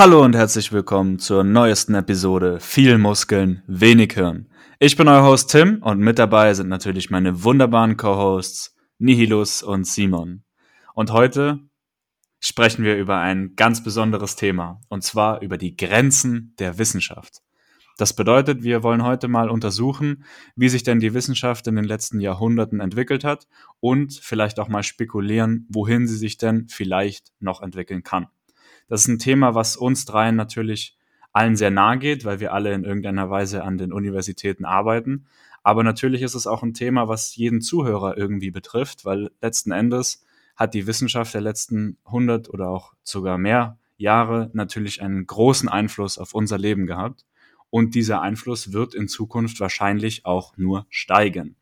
Hallo und herzlich willkommen zur neuesten Episode Viel Muskeln, wenig Hirn. Ich bin euer Host Tim und mit dabei sind natürlich meine wunderbaren Co-Hosts Nihilus und Simon. Und heute sprechen wir über ein ganz besonderes Thema und zwar über die Grenzen der Wissenschaft. Das bedeutet, wir wollen heute mal untersuchen, wie sich denn die Wissenschaft in den letzten Jahrhunderten entwickelt hat und vielleicht auch mal spekulieren, wohin sie sich denn vielleicht noch entwickeln kann. Das ist ein Thema, was uns dreien natürlich allen sehr nahe geht, weil wir alle in irgendeiner Weise an den Universitäten arbeiten. Aber natürlich ist es auch ein Thema, was jeden Zuhörer irgendwie betrifft, weil letzten Endes hat die Wissenschaft der letzten 100 oder auch sogar mehr Jahre natürlich einen großen Einfluss auf unser Leben gehabt und dieser Einfluss wird in Zukunft wahrscheinlich auch nur steigen.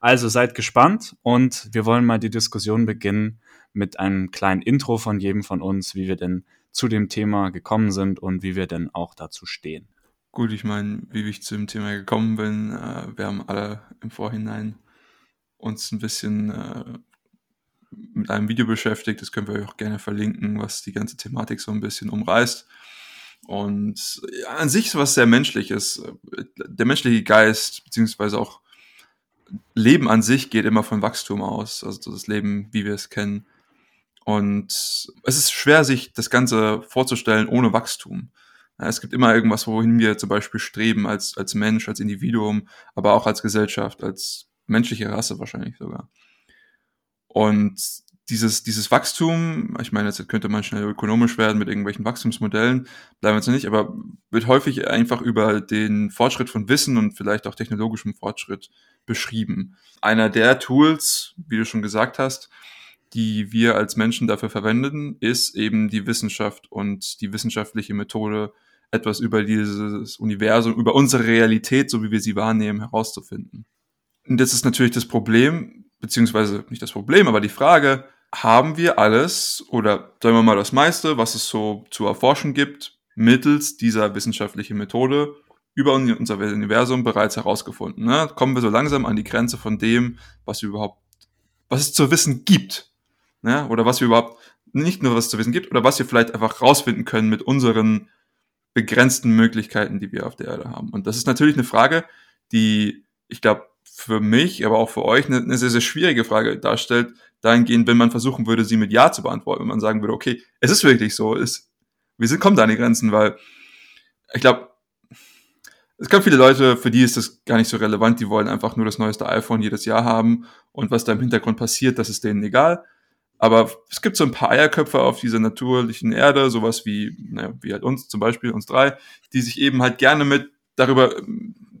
Also seid gespannt und wir wollen mal die Diskussion beginnen mit einem kleinen Intro von jedem von uns, wie wir denn zu dem Thema gekommen sind und wie wir denn auch dazu stehen. Gut, ich meine, wie ich zu dem Thema gekommen bin, äh, wir haben alle im Vorhinein uns ein bisschen äh, mit einem Video beschäftigt, das können wir euch auch gerne verlinken, was die ganze Thematik so ein bisschen umreißt. Und ja, an sich ist was sehr Menschliches. Der menschliche Geist, beziehungsweise auch Leben an sich geht immer von Wachstum aus. Also das Leben, wie wir es kennen. Und es ist schwer, sich das Ganze vorzustellen ohne Wachstum. Es gibt immer irgendwas, wohin wir zum Beispiel streben, als, als Mensch, als Individuum, aber auch als Gesellschaft, als menschliche Rasse wahrscheinlich sogar. Und dieses, dieses Wachstum, ich meine, jetzt könnte man schnell ökonomisch werden mit irgendwelchen Wachstumsmodellen, bleiben wir jetzt nicht, aber wird häufig einfach über den Fortschritt von Wissen und vielleicht auch technologischem Fortschritt beschrieben. Einer der Tools, wie du schon gesagt hast, die wir als Menschen dafür verwenden, ist eben die Wissenschaft und die wissenschaftliche Methode, etwas über dieses Universum, über unsere Realität, so wie wir sie wahrnehmen, herauszufinden. Und das ist natürlich das Problem, beziehungsweise nicht das Problem, aber die Frage, haben wir alles oder sagen wir mal das meiste, was es so zu erforschen gibt, mittels dieser wissenschaftlichen Methode über unser Universum bereits herausgefunden. Ne? Kommen wir so langsam an die Grenze von dem, was überhaupt, was es zu wissen gibt. Ne? Oder was wir überhaupt, nicht nur was zu wissen gibt, oder was wir vielleicht einfach rausfinden können mit unseren begrenzten Möglichkeiten, die wir auf der Erde haben. Und das ist natürlich eine Frage, die, ich glaube, für mich, aber auch für euch eine, eine sehr, sehr schwierige Frage darstellt, dahingehend, wenn man versuchen würde, sie mit Ja zu beantworten, wenn man sagen würde, okay, es ist wirklich so, es, wir sind, kommen da an die Grenzen, weil ich glaube, es gibt viele Leute, für die ist das gar nicht so relevant, die wollen einfach nur das neueste iPhone jedes Jahr haben und was da im Hintergrund passiert, das ist denen egal. Aber es gibt so ein paar Eierköpfe auf dieser natürlichen Erde, sowas wie, naja, wie halt uns zum Beispiel, uns drei, die sich eben halt gerne mit darüber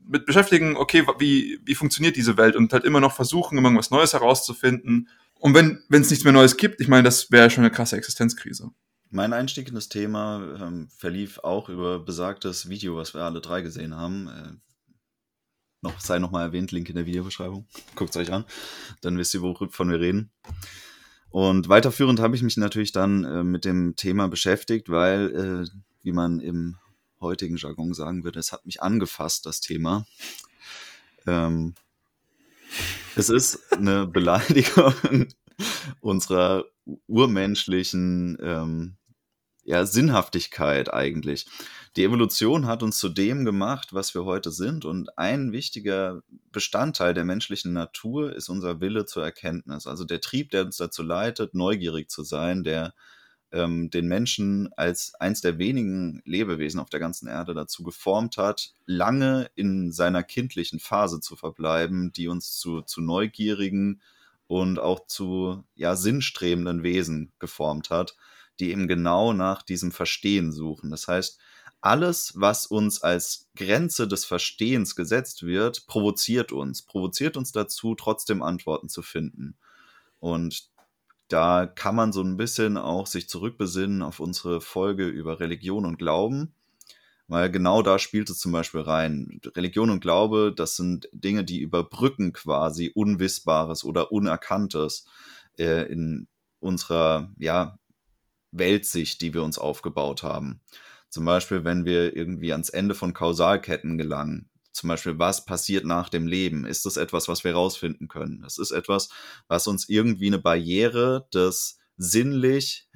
mit beschäftigen, okay, wie, wie funktioniert diese Welt und halt immer noch versuchen, irgendwas Neues herauszufinden. Und wenn es nichts mehr Neues gibt, ich meine, das wäre schon eine krasse Existenzkrise. Mein Einstieg in das Thema ähm, verlief auch über besagtes Video, was wir alle drei gesehen haben. Äh, noch, sei nochmal erwähnt, Link in der Videobeschreibung. Guckt es euch an, dann wisst ihr, wovon wir reden. Und weiterführend habe ich mich natürlich dann äh, mit dem Thema beschäftigt, weil, äh, wie man im heutigen Jargon sagen würde, es hat mich angefasst, das Thema. Ähm, es ist eine Beleidigung unserer urmenschlichen ähm, ja, Sinnhaftigkeit eigentlich. Die Evolution hat uns zu dem gemacht, was wir heute sind. Und ein wichtiger Bestandteil der menschlichen Natur ist unser Wille zur Erkenntnis. Also der Trieb, der uns dazu leitet, neugierig zu sein, der ähm, den Menschen als eins der wenigen Lebewesen auf der ganzen Erde dazu geformt hat, lange in seiner kindlichen Phase zu verbleiben, die uns zu, zu neugierigen und auch zu ja, sinnstrebenden Wesen geformt hat, die eben genau nach diesem Verstehen suchen. Das heißt, alles, was uns als Grenze des Verstehens gesetzt wird, provoziert uns, provoziert uns dazu, trotzdem Antworten zu finden. Und da kann man so ein bisschen auch sich zurückbesinnen auf unsere Folge über Religion und Glauben, weil genau da spielt es zum Beispiel rein. Religion und Glaube, das sind Dinge, die überbrücken quasi Unwissbares oder Unerkanntes äh, in unserer ja, Weltsicht, die wir uns aufgebaut haben. Zum Beispiel, wenn wir irgendwie ans Ende von Kausalketten gelangen, zum Beispiel, was passiert nach dem Leben? Ist das etwas, was wir herausfinden können? Das ist etwas, was uns irgendwie eine Barriere des sinnlich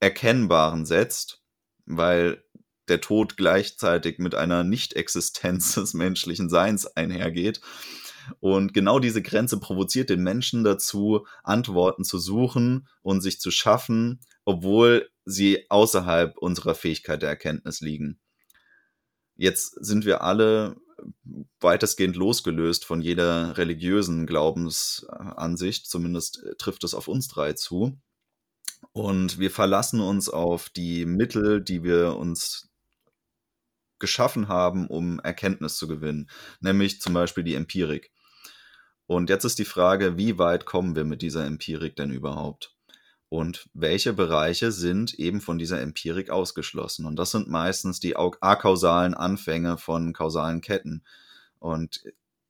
Erkennbaren setzt, weil der Tod gleichzeitig mit einer Nicht-Existenz des menschlichen Seins einhergeht. Und genau diese Grenze provoziert den Menschen dazu, Antworten zu suchen und sich zu schaffen, obwohl sie außerhalb unserer Fähigkeit der Erkenntnis liegen. Jetzt sind wir alle weitestgehend losgelöst von jeder religiösen Glaubensansicht, zumindest trifft es auf uns drei zu. Und wir verlassen uns auf die Mittel, die wir uns geschaffen haben, um Erkenntnis zu gewinnen, nämlich zum Beispiel die Empirik. Und jetzt ist die Frage, wie weit kommen wir mit dieser Empirik denn überhaupt? Und welche Bereiche sind eben von dieser Empirik ausgeschlossen? Und das sind meistens die akausalen Anfänge von kausalen Ketten. Und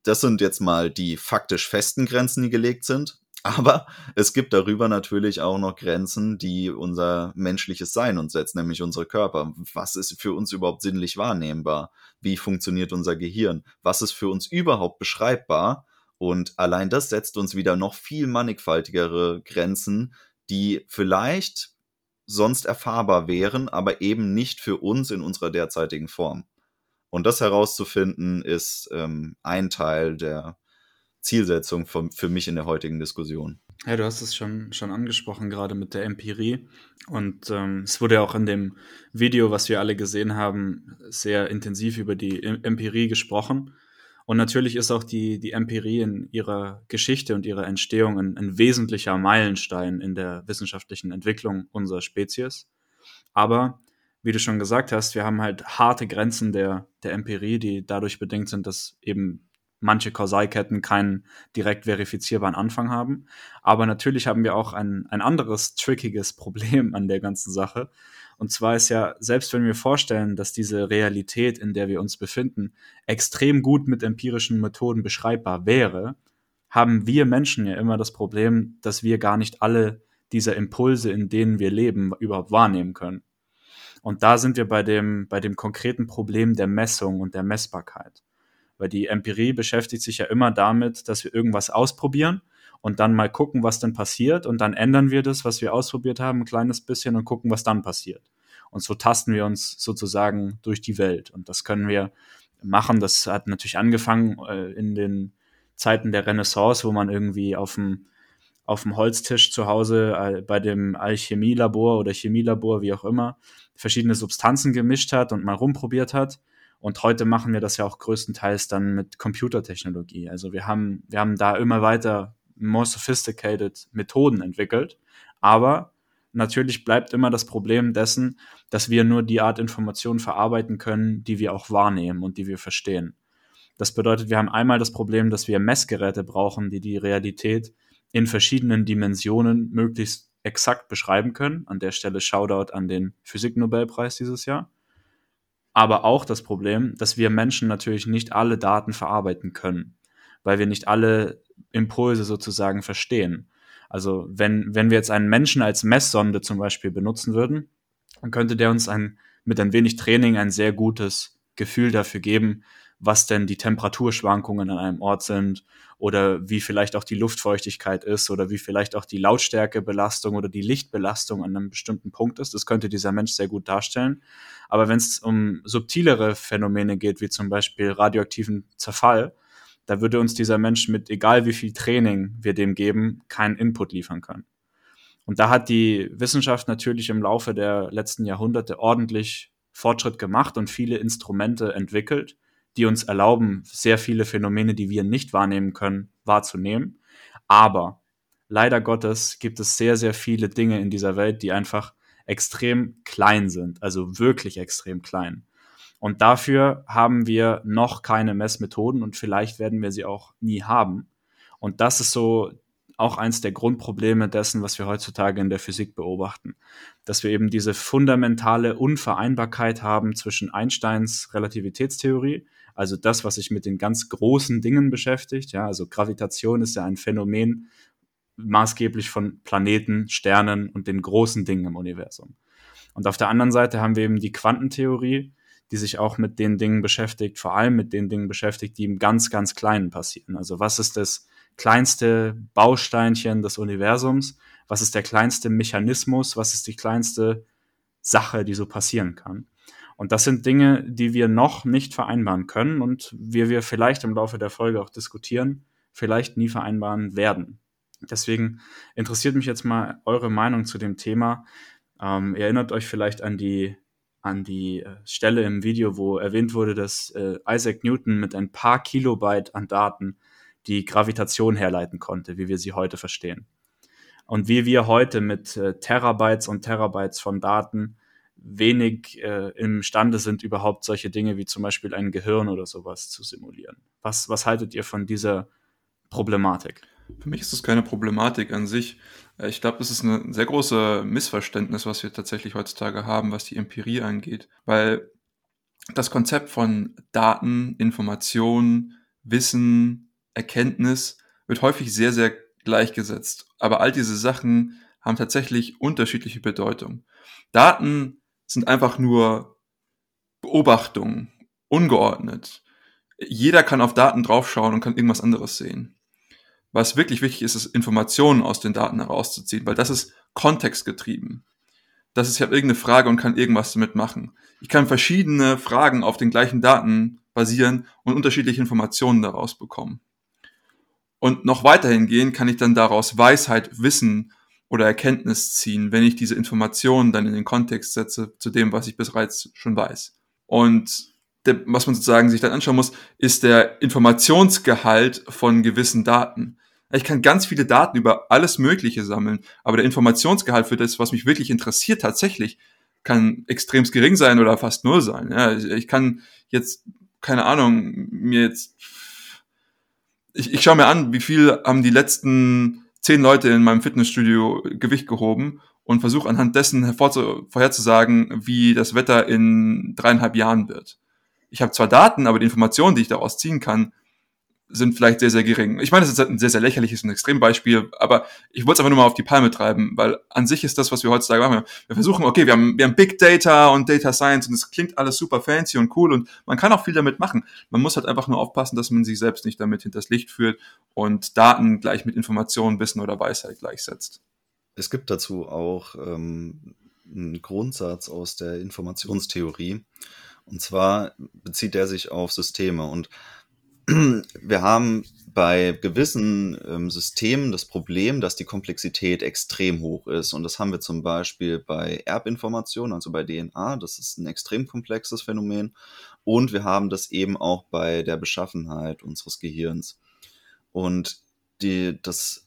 das sind jetzt mal die faktisch festen Grenzen, die gelegt sind. Aber es gibt darüber natürlich auch noch Grenzen, die unser menschliches Sein uns setzt, nämlich unsere Körper. Was ist für uns überhaupt sinnlich wahrnehmbar? Wie funktioniert unser Gehirn? Was ist für uns überhaupt beschreibbar? Und allein das setzt uns wieder noch viel mannigfaltigere Grenzen, die vielleicht sonst erfahrbar wären, aber eben nicht für uns in unserer derzeitigen Form. Und das herauszufinden, ist ähm, ein Teil der Zielsetzung für, für mich in der heutigen Diskussion. Ja, du hast es schon, schon angesprochen, gerade mit der Empirie. Und ähm, es wurde ja auch in dem Video, was wir alle gesehen haben, sehr intensiv über die Empirie gesprochen. Und natürlich ist auch die, die Empirie in ihrer Geschichte und ihrer Entstehung ein, ein wesentlicher Meilenstein in der wissenschaftlichen Entwicklung unserer Spezies. Aber wie du schon gesagt hast, wir haben halt harte Grenzen der, der Empirie, die dadurch bedingt sind, dass eben manche Kausalketten keinen direkt verifizierbaren Anfang haben. Aber natürlich haben wir auch ein, ein anderes trickiges Problem an der ganzen Sache. Und zwar ist ja, selbst wenn wir vorstellen, dass diese Realität, in der wir uns befinden, extrem gut mit empirischen Methoden beschreibbar wäre, haben wir Menschen ja immer das Problem, dass wir gar nicht alle dieser Impulse, in denen wir leben, überhaupt wahrnehmen können. Und da sind wir bei dem, bei dem konkreten Problem der Messung und der Messbarkeit. Weil die Empirie beschäftigt sich ja immer damit, dass wir irgendwas ausprobieren und dann mal gucken, was denn passiert und dann ändern wir das, was wir ausprobiert haben, ein kleines bisschen und gucken, was dann passiert. Und so tasten wir uns sozusagen durch die Welt und das können wir machen. Das hat natürlich angefangen äh, in den Zeiten der Renaissance, wo man irgendwie auf dem auf dem Holztisch zu Hause äh, bei dem Alchemielabor oder Chemielabor, wie auch immer, verschiedene Substanzen gemischt hat und mal rumprobiert hat. Und heute machen wir das ja auch größtenteils dann mit Computertechnologie. Also wir haben, wir haben da immer weiter more sophisticated Methoden entwickelt. Aber natürlich bleibt immer das Problem dessen, dass wir nur die Art Informationen verarbeiten können, die wir auch wahrnehmen und die wir verstehen. Das bedeutet, wir haben einmal das Problem, dass wir Messgeräte brauchen, die die Realität in verschiedenen Dimensionen möglichst exakt beschreiben können. An der Stelle Shoutout an den Physiknobelpreis dieses Jahr aber auch das Problem, dass wir Menschen natürlich nicht alle Daten verarbeiten können, weil wir nicht alle Impulse sozusagen verstehen. Also wenn, wenn wir jetzt einen Menschen als Messsonde zum Beispiel benutzen würden, dann könnte der uns ein, mit ein wenig Training ein sehr gutes Gefühl dafür geben, was denn die Temperaturschwankungen an einem Ort sind oder wie vielleicht auch die Luftfeuchtigkeit ist oder wie vielleicht auch die Lautstärkebelastung oder die Lichtbelastung an einem bestimmten Punkt ist. Das könnte dieser Mensch sehr gut darstellen. Aber wenn es um subtilere Phänomene geht, wie zum Beispiel radioaktiven Zerfall, da würde uns dieser Mensch mit egal wie viel Training wir dem geben, keinen Input liefern können. Und da hat die Wissenschaft natürlich im Laufe der letzten Jahrhunderte ordentlich Fortschritt gemacht und viele Instrumente entwickelt, die uns erlauben, sehr viele Phänomene, die wir nicht wahrnehmen können, wahrzunehmen. Aber leider Gottes gibt es sehr, sehr viele Dinge in dieser Welt, die einfach extrem klein sind, also wirklich extrem klein. Und dafür haben wir noch keine Messmethoden und vielleicht werden wir sie auch nie haben. Und das ist so auch eins der Grundprobleme dessen, was wir heutzutage in der Physik beobachten. Dass wir eben diese fundamentale Unvereinbarkeit haben zwischen Einsteins Relativitätstheorie also das, was sich mit den ganz großen Dingen beschäftigt. Ja, also Gravitation ist ja ein Phänomen maßgeblich von Planeten, Sternen und den großen Dingen im Universum. Und auf der anderen Seite haben wir eben die Quantentheorie, die sich auch mit den Dingen beschäftigt, vor allem mit den Dingen beschäftigt, die im ganz, ganz Kleinen passieren. Also was ist das kleinste Bausteinchen des Universums? Was ist der kleinste Mechanismus? Was ist die kleinste Sache, die so passieren kann? Und das sind Dinge, die wir noch nicht vereinbaren können und wie wir vielleicht im Laufe der Folge auch diskutieren, vielleicht nie vereinbaren werden. Deswegen interessiert mich jetzt mal eure Meinung zu dem Thema. Ähm, erinnert euch vielleicht an die, an die äh, Stelle im Video, wo erwähnt wurde, dass äh, Isaac Newton mit ein paar Kilobyte an Daten die Gravitation herleiten konnte, wie wir sie heute verstehen. Und wie wir heute mit äh, Terabytes und Terabytes von Daten wenig äh, imstande sind, überhaupt solche Dinge wie zum Beispiel ein Gehirn oder sowas zu simulieren. Was, was haltet ihr von dieser Problematik? Für mich ist das keine Problematik an sich. Äh, ich glaube, das ist ein sehr großes Missverständnis, was wir tatsächlich heutzutage haben, was die Empirie angeht. Weil das Konzept von Daten, Information, Wissen, Erkenntnis wird häufig sehr, sehr gleichgesetzt. Aber all diese Sachen haben tatsächlich unterschiedliche Bedeutung. Daten sind einfach nur Beobachtungen, ungeordnet. Jeder kann auf Daten draufschauen und kann irgendwas anderes sehen. Was wirklich wichtig ist, ist Informationen aus den Daten herauszuziehen, weil das ist kontextgetrieben. Das ist, ich habe irgendeine Frage und kann irgendwas damit machen. Ich kann verschiedene Fragen auf den gleichen Daten basieren und unterschiedliche Informationen daraus bekommen. Und noch weiterhin gehen kann ich dann daraus Weisheit, Wissen oder Erkenntnis ziehen, wenn ich diese Informationen dann in den Kontext setze zu dem, was ich bereits schon weiß. Und der, was man sozusagen sich dann anschauen muss, ist der Informationsgehalt von gewissen Daten. Ich kann ganz viele Daten über alles Mögliche sammeln, aber der Informationsgehalt für das, was mich wirklich interessiert, tatsächlich, kann extrem gering sein oder fast null sein. Ja, ich kann jetzt, keine Ahnung, mir jetzt, ich, ich schaue mir an, wie viel haben die letzten zehn Leute in meinem Fitnessstudio Gewicht gehoben und versuche anhand dessen vorherzusagen, wie das Wetter in dreieinhalb Jahren wird. Ich habe zwar Daten, aber die Informationen, die ich daraus ziehen kann, sind vielleicht sehr, sehr gering. Ich meine, das ist ein sehr, sehr lächerliches und Extrembeispiel, aber ich wollte es einfach nur mal auf die Palme treiben, weil an sich ist das, was wir heutzutage machen. Wir versuchen, okay, wir haben, wir haben Big Data und Data Science und es klingt alles super fancy und cool und man kann auch viel damit machen. Man muss halt einfach nur aufpassen, dass man sich selbst nicht damit hinters Licht führt und Daten gleich mit Informationen, Wissen oder Weisheit gleichsetzt. Es gibt dazu auch ähm, einen Grundsatz aus der Informationstheorie. Und zwar bezieht er sich auf Systeme und wir haben bei gewissen ähm, Systemen das Problem, dass die Komplexität extrem hoch ist. Und das haben wir zum Beispiel bei Erbinformationen, also bei DNA. Das ist ein extrem komplexes Phänomen. Und wir haben das eben auch bei der Beschaffenheit unseres Gehirns. Und die, das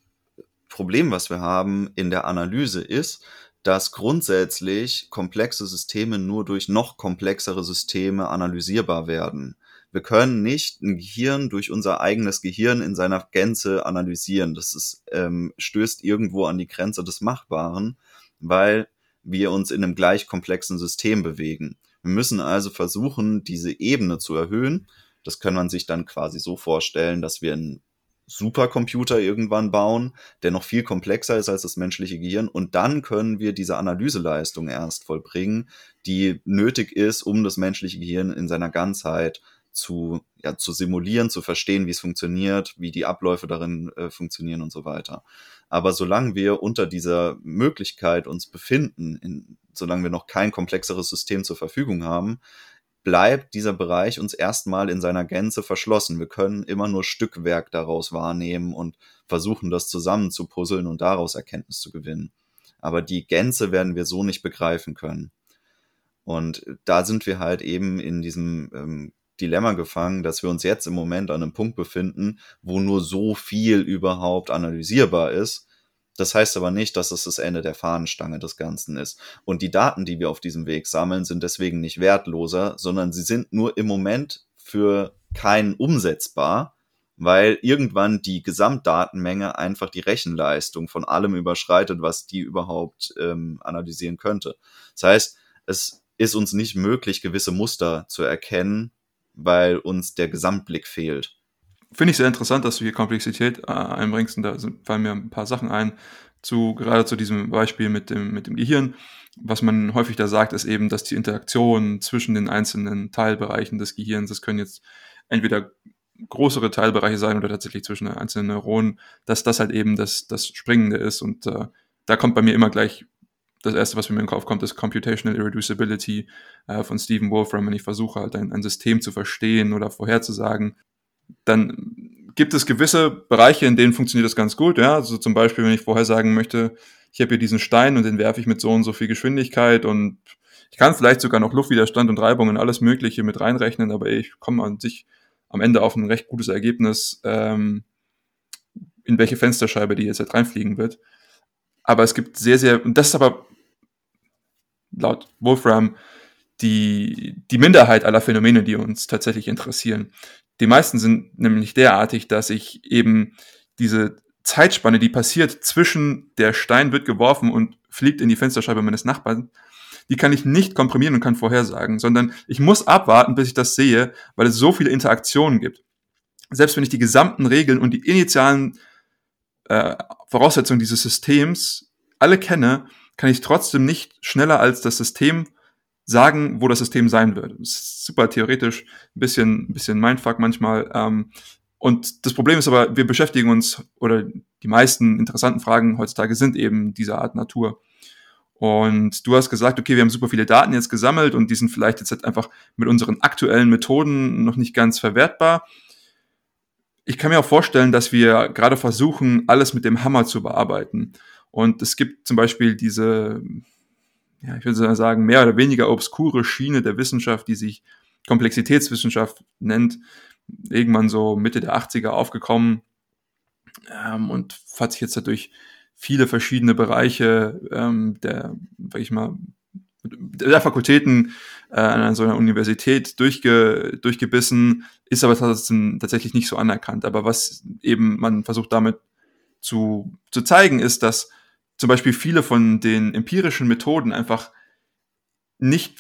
Problem, was wir haben in der Analyse ist, dass grundsätzlich komplexe Systeme nur durch noch komplexere Systeme analysierbar werden. Wir können nicht ein Gehirn durch unser eigenes Gehirn in seiner Gänze analysieren. Das ist, ähm, stößt irgendwo an die Grenze des Machbaren, weil wir uns in einem gleich komplexen System bewegen. Wir müssen also versuchen, diese Ebene zu erhöhen. Das kann man sich dann quasi so vorstellen, dass wir einen Supercomputer irgendwann bauen, der noch viel komplexer ist als das menschliche Gehirn. Und dann können wir diese Analyseleistung erst vollbringen, die nötig ist, um das menschliche Gehirn in seiner Ganzheit zu, ja, zu simulieren, zu verstehen, wie es funktioniert, wie die Abläufe darin äh, funktionieren und so weiter. Aber solange wir unter dieser Möglichkeit uns befinden, in, solange wir noch kein komplexeres System zur Verfügung haben, bleibt dieser Bereich uns erstmal in seiner Gänze verschlossen. Wir können immer nur Stückwerk daraus wahrnehmen und versuchen, das zusammen zu puzzeln und daraus Erkenntnis zu gewinnen. Aber die Gänze werden wir so nicht begreifen können. Und da sind wir halt eben in diesem ähm, Dilemma gefangen, dass wir uns jetzt im Moment an einem Punkt befinden, wo nur so viel überhaupt analysierbar ist. Das heißt aber nicht, dass es das Ende der Fahnenstange des Ganzen ist. Und die Daten, die wir auf diesem Weg sammeln, sind deswegen nicht wertloser, sondern sie sind nur im Moment für keinen umsetzbar, weil irgendwann die Gesamtdatenmenge einfach die Rechenleistung von allem überschreitet, was die überhaupt ähm, analysieren könnte. Das heißt, es ist uns nicht möglich, gewisse Muster zu erkennen, weil uns der Gesamtblick fehlt. Finde ich sehr interessant, dass du hier Komplexität äh, einbringst und da fallen mir ein paar Sachen ein, zu, gerade zu diesem Beispiel mit dem, mit dem Gehirn. Was man häufig da sagt, ist eben, dass die Interaktion zwischen den einzelnen Teilbereichen des Gehirns, das können jetzt entweder größere Teilbereiche sein oder tatsächlich zwischen einzelnen Neuronen, dass das halt eben das, das Springende ist und äh, da kommt bei mir immer gleich das erste, was mir in den Kopf kommt, ist Computational Irreducibility äh, von Stephen Wolfram. Wenn ich versuche, halt ein, ein System zu verstehen oder vorherzusagen, dann gibt es gewisse Bereiche, in denen funktioniert das ganz gut. Ja, also zum Beispiel, wenn ich vorher sagen möchte, ich habe hier diesen Stein und den werfe ich mit so und so viel Geschwindigkeit und ich kann vielleicht sogar noch Luftwiderstand und Reibung und alles Mögliche mit reinrechnen, aber ich komme an sich am Ende auf ein recht gutes Ergebnis, ähm, in welche Fensterscheibe die jetzt halt reinfliegen wird. Aber es gibt sehr, sehr, und das ist aber laut Wolfram die, die Minderheit aller Phänomene, die uns tatsächlich interessieren. Die meisten sind nämlich derartig, dass ich eben diese Zeitspanne, die passiert zwischen der Stein wird geworfen und fliegt in die Fensterscheibe meines Nachbarn, die kann ich nicht komprimieren und kann vorhersagen, sondern ich muss abwarten, bis ich das sehe, weil es so viele Interaktionen gibt. Selbst wenn ich die gesamten Regeln und die initialen äh, Voraussetzungen dieses Systems alle kenne, kann ich trotzdem nicht schneller als das System sagen, wo das System sein wird. Das ist super theoretisch, ein bisschen, ein bisschen Mindfuck manchmal. Ähm, und das Problem ist aber, wir beschäftigen uns, oder die meisten interessanten Fragen heutzutage sind eben dieser Art Natur. Und du hast gesagt, okay, wir haben super viele Daten jetzt gesammelt und die sind vielleicht jetzt halt einfach mit unseren aktuellen Methoden noch nicht ganz verwertbar. Ich kann mir auch vorstellen, dass wir gerade versuchen, alles mit dem Hammer zu bearbeiten. Und es gibt zum Beispiel diese, ja, ich würde sagen, mehr oder weniger obskure Schiene der Wissenschaft, die sich Komplexitätswissenschaft nennt, irgendwann so Mitte der 80er aufgekommen ähm, und hat sich jetzt dadurch viele verschiedene Bereiche ähm, der, sag ich mal, der Fakultäten äh, an so einer Universität durchge, durchgebissen, ist aber tatsächlich nicht so anerkannt. Aber was eben man versucht damit zu, zu zeigen, ist, dass zum Beispiel viele von den empirischen Methoden einfach nicht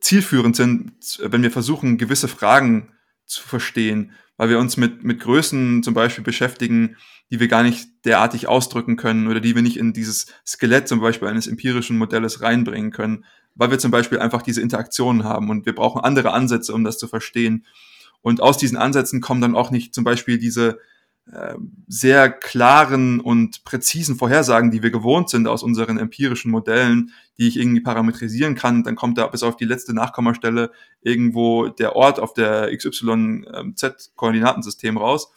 zielführend sind, wenn wir versuchen, gewisse Fragen zu verstehen, weil wir uns mit, mit Größen zum Beispiel beschäftigen, die wir gar nicht derartig ausdrücken können oder die wir nicht in dieses Skelett zum Beispiel eines empirischen Modells reinbringen können, weil wir zum Beispiel einfach diese Interaktionen haben und wir brauchen andere Ansätze, um das zu verstehen. Und aus diesen Ansätzen kommen dann auch nicht zum Beispiel diese äh, sehr klaren und präzisen Vorhersagen, die wir gewohnt sind aus unseren empirischen Modellen, die ich irgendwie parametrisieren kann. Dann kommt da bis auf die letzte Nachkommastelle irgendwo der Ort auf der XYZ-Koordinatensystem raus,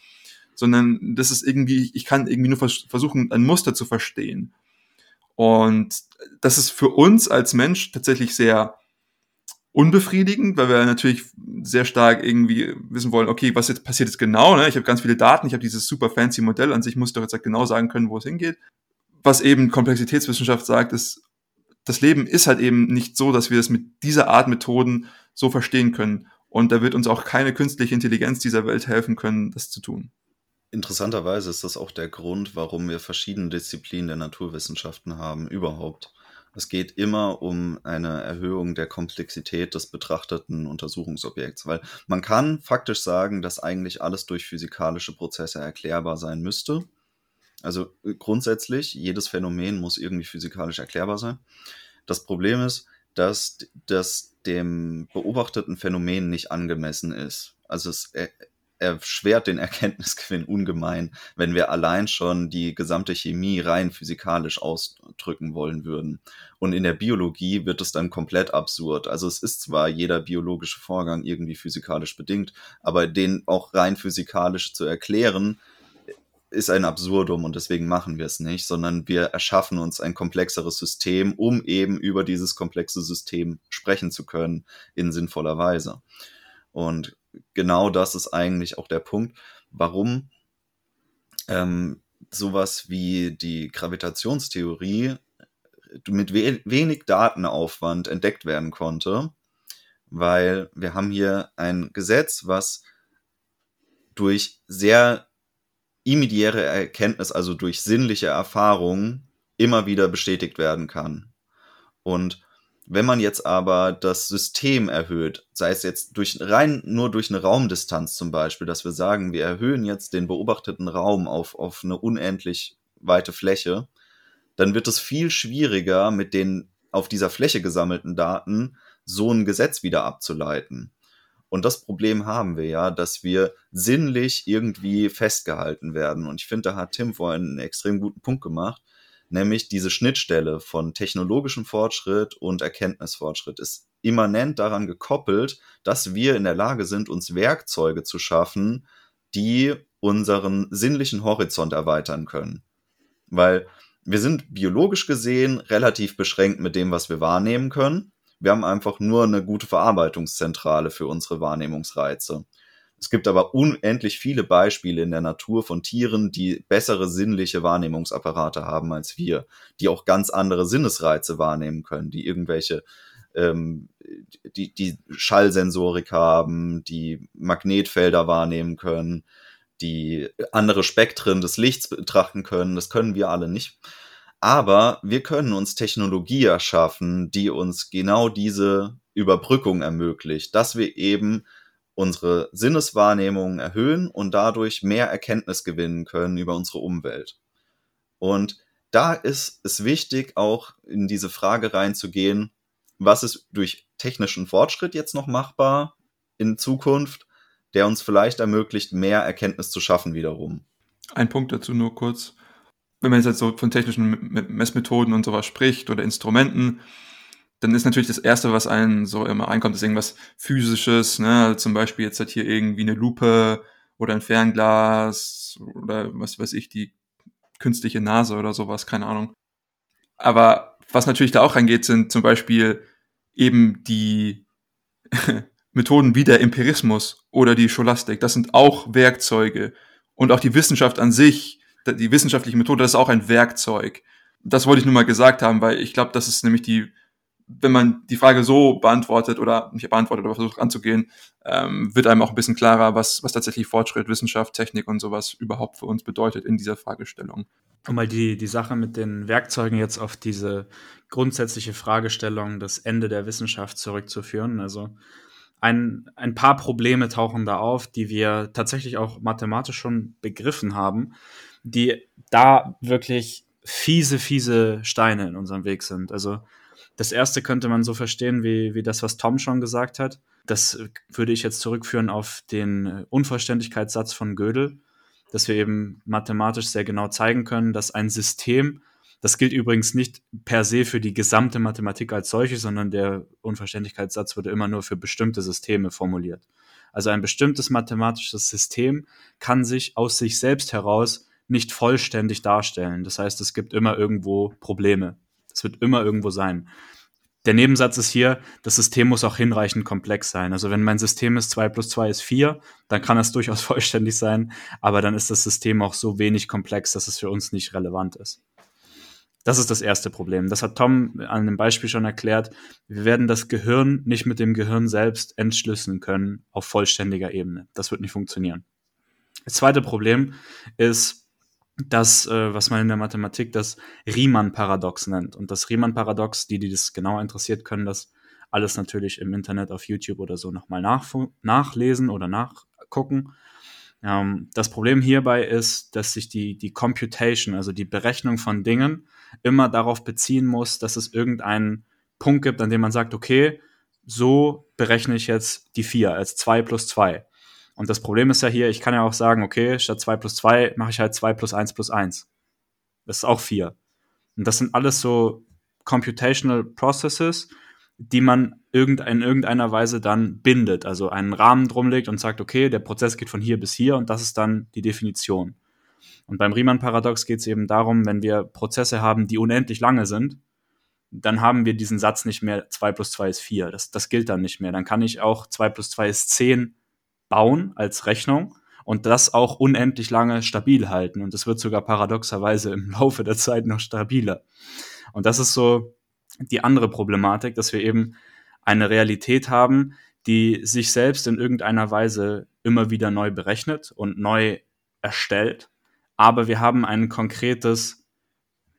sondern das ist irgendwie, ich kann irgendwie nur vers versuchen, ein Muster zu verstehen. Und das ist für uns als Mensch tatsächlich sehr unbefriedigend, weil wir natürlich sehr stark irgendwie wissen wollen, okay, was jetzt passiert jetzt genau, ne? Ich habe ganz viele Daten, ich habe dieses super fancy Modell, an sich muss doch jetzt halt genau sagen können, wo es hingeht. Was eben Komplexitätswissenschaft sagt, ist, das Leben ist halt eben nicht so, dass wir es mit dieser Art Methoden so verstehen können. Und da wird uns auch keine künstliche Intelligenz dieser Welt helfen können, das zu tun. Interessanterweise ist das auch der Grund, warum wir verschiedene Disziplinen der Naturwissenschaften haben, überhaupt. Es geht immer um eine Erhöhung der Komplexität des betrachteten Untersuchungsobjekts, weil man kann faktisch sagen, dass eigentlich alles durch physikalische Prozesse erklärbar sein müsste. Also äh, grundsätzlich, jedes Phänomen muss irgendwie physikalisch erklärbar sein. Das Problem ist, dass das dem beobachteten Phänomen nicht angemessen ist. Also es erschwert den Erkenntnisgewinn ungemein, wenn wir allein schon die gesamte Chemie rein physikalisch ausdrücken wollen würden. Und in der Biologie wird es dann komplett absurd. Also es ist zwar jeder biologische Vorgang irgendwie physikalisch bedingt, aber den auch rein physikalisch zu erklären, ist ein Absurdum und deswegen machen wir es nicht, sondern wir erschaffen uns ein komplexeres System, um eben über dieses komplexe System sprechen zu können in sinnvoller Weise. Und genau das ist eigentlich auch der Punkt, warum ähm, sowas wie die Gravitationstheorie mit we wenig Datenaufwand entdeckt werden konnte, weil wir haben hier ein Gesetz, was durch sehr immediäre Erkenntnis, also durch sinnliche Erfahrung, immer wieder bestätigt werden kann. Und wenn man jetzt aber das System erhöht, sei es jetzt durch rein nur durch eine Raumdistanz zum Beispiel, dass wir sagen, wir erhöhen jetzt den beobachteten Raum auf, auf eine unendlich weite Fläche, dann wird es viel schwieriger, mit den auf dieser Fläche gesammelten Daten so ein Gesetz wieder abzuleiten. Und das Problem haben wir ja, dass wir sinnlich irgendwie festgehalten werden. Und ich finde, da hat Tim vorhin einen extrem guten Punkt gemacht. Nämlich diese Schnittstelle von technologischem Fortschritt und Erkenntnisfortschritt ist immanent daran gekoppelt, dass wir in der Lage sind, uns Werkzeuge zu schaffen, die unseren sinnlichen Horizont erweitern können. Weil wir sind biologisch gesehen relativ beschränkt mit dem, was wir wahrnehmen können. Wir haben einfach nur eine gute Verarbeitungszentrale für unsere Wahrnehmungsreize. Es gibt aber unendlich viele Beispiele in der Natur von Tieren, die bessere sinnliche Wahrnehmungsapparate haben als wir, die auch ganz andere Sinnesreize wahrnehmen können, die irgendwelche ähm, die, die Schallsensorik haben, die Magnetfelder wahrnehmen können, die andere Spektren des Lichts betrachten können. Das können wir alle nicht. Aber wir können uns Technologie erschaffen, die uns genau diese Überbrückung ermöglicht, dass wir eben unsere Sinneswahrnehmung erhöhen und dadurch mehr Erkenntnis gewinnen können über unsere Umwelt. Und da ist es wichtig, auch in diese Frage reinzugehen, was ist durch technischen Fortschritt jetzt noch machbar in Zukunft, der uns vielleicht ermöglicht, mehr Erkenntnis zu schaffen wiederum. Ein Punkt dazu nur kurz. Wenn man jetzt so von technischen Messmethoden und sowas spricht oder Instrumenten, dann ist natürlich das Erste, was einen so immer einkommt, ist irgendwas Physisches, ne? Also zum Beispiel jetzt hat hier irgendwie eine Lupe oder ein Fernglas oder was weiß ich, die künstliche Nase oder sowas, keine Ahnung. Aber was natürlich da auch reingeht, sind zum Beispiel eben die Methoden wie der Empirismus oder die Scholastik. Das sind auch Werkzeuge. Und auch die Wissenschaft an sich, die wissenschaftliche Methode, das ist auch ein Werkzeug. Das wollte ich nur mal gesagt haben, weil ich glaube, das ist nämlich die wenn man die Frage so beantwortet oder nicht beantwortet, aber versucht anzugehen, ähm, wird einem auch ein bisschen klarer, was, was tatsächlich Fortschritt, Wissenschaft, Technik und sowas überhaupt für uns bedeutet in dieser Fragestellung. Um mal die, die Sache mit den Werkzeugen jetzt auf diese grundsätzliche Fragestellung, das Ende der Wissenschaft zurückzuführen. Also ein, ein paar Probleme tauchen da auf, die wir tatsächlich auch mathematisch schon begriffen haben, die da wirklich fiese, fiese Steine in unserem Weg sind. Also das erste könnte man so verstehen wie, wie das, was Tom schon gesagt hat. Das würde ich jetzt zurückführen auf den Unvollständigkeitssatz von Gödel, dass wir eben mathematisch sehr genau zeigen können, dass ein System, das gilt übrigens nicht per se für die gesamte Mathematik als solche, sondern der Unvollständigkeitssatz wurde immer nur für bestimmte Systeme formuliert. Also ein bestimmtes mathematisches System kann sich aus sich selbst heraus nicht vollständig darstellen. Das heißt, es gibt immer irgendwo Probleme. Es wird immer irgendwo sein. Der Nebensatz ist hier, das System muss auch hinreichend komplex sein. Also wenn mein System ist 2 plus 2 ist 4, dann kann das durchaus vollständig sein, aber dann ist das System auch so wenig komplex, dass es für uns nicht relevant ist. Das ist das erste Problem. Das hat Tom an einem Beispiel schon erklärt. Wir werden das Gehirn nicht mit dem Gehirn selbst entschlüsseln können auf vollständiger Ebene. Das wird nicht funktionieren. Das zweite Problem ist, das, äh, was man in der Mathematik das Riemann-Paradox nennt. Und das Riemann-Paradox, die, die das genauer interessiert, können das alles natürlich im Internet auf YouTube oder so nochmal nach, nachlesen oder nachgucken. Ähm, das Problem hierbei ist, dass sich die, die Computation, also die Berechnung von Dingen, immer darauf beziehen muss, dass es irgendeinen Punkt gibt, an dem man sagt, okay, so berechne ich jetzt die 4 als 2 plus 2. Und das Problem ist ja hier, ich kann ja auch sagen, okay, statt 2 plus 2 mache ich halt 2 plus 1 plus 1. Das ist auch 4. Und das sind alles so computational processes, die man in irgendeiner Weise dann bindet, also einen Rahmen drum legt und sagt, okay, der Prozess geht von hier bis hier und das ist dann die Definition. Und beim Riemann-Paradox geht es eben darum, wenn wir Prozesse haben, die unendlich lange sind, dann haben wir diesen Satz nicht mehr 2 plus 2 ist 4. Das, das gilt dann nicht mehr. Dann kann ich auch 2 plus 2 ist 10 bauen als Rechnung und das auch unendlich lange stabil halten. Und es wird sogar paradoxerweise im Laufe der Zeit noch stabiler. Und das ist so die andere Problematik, dass wir eben eine Realität haben, die sich selbst in irgendeiner Weise immer wieder neu berechnet und neu erstellt. Aber wir haben ein konkretes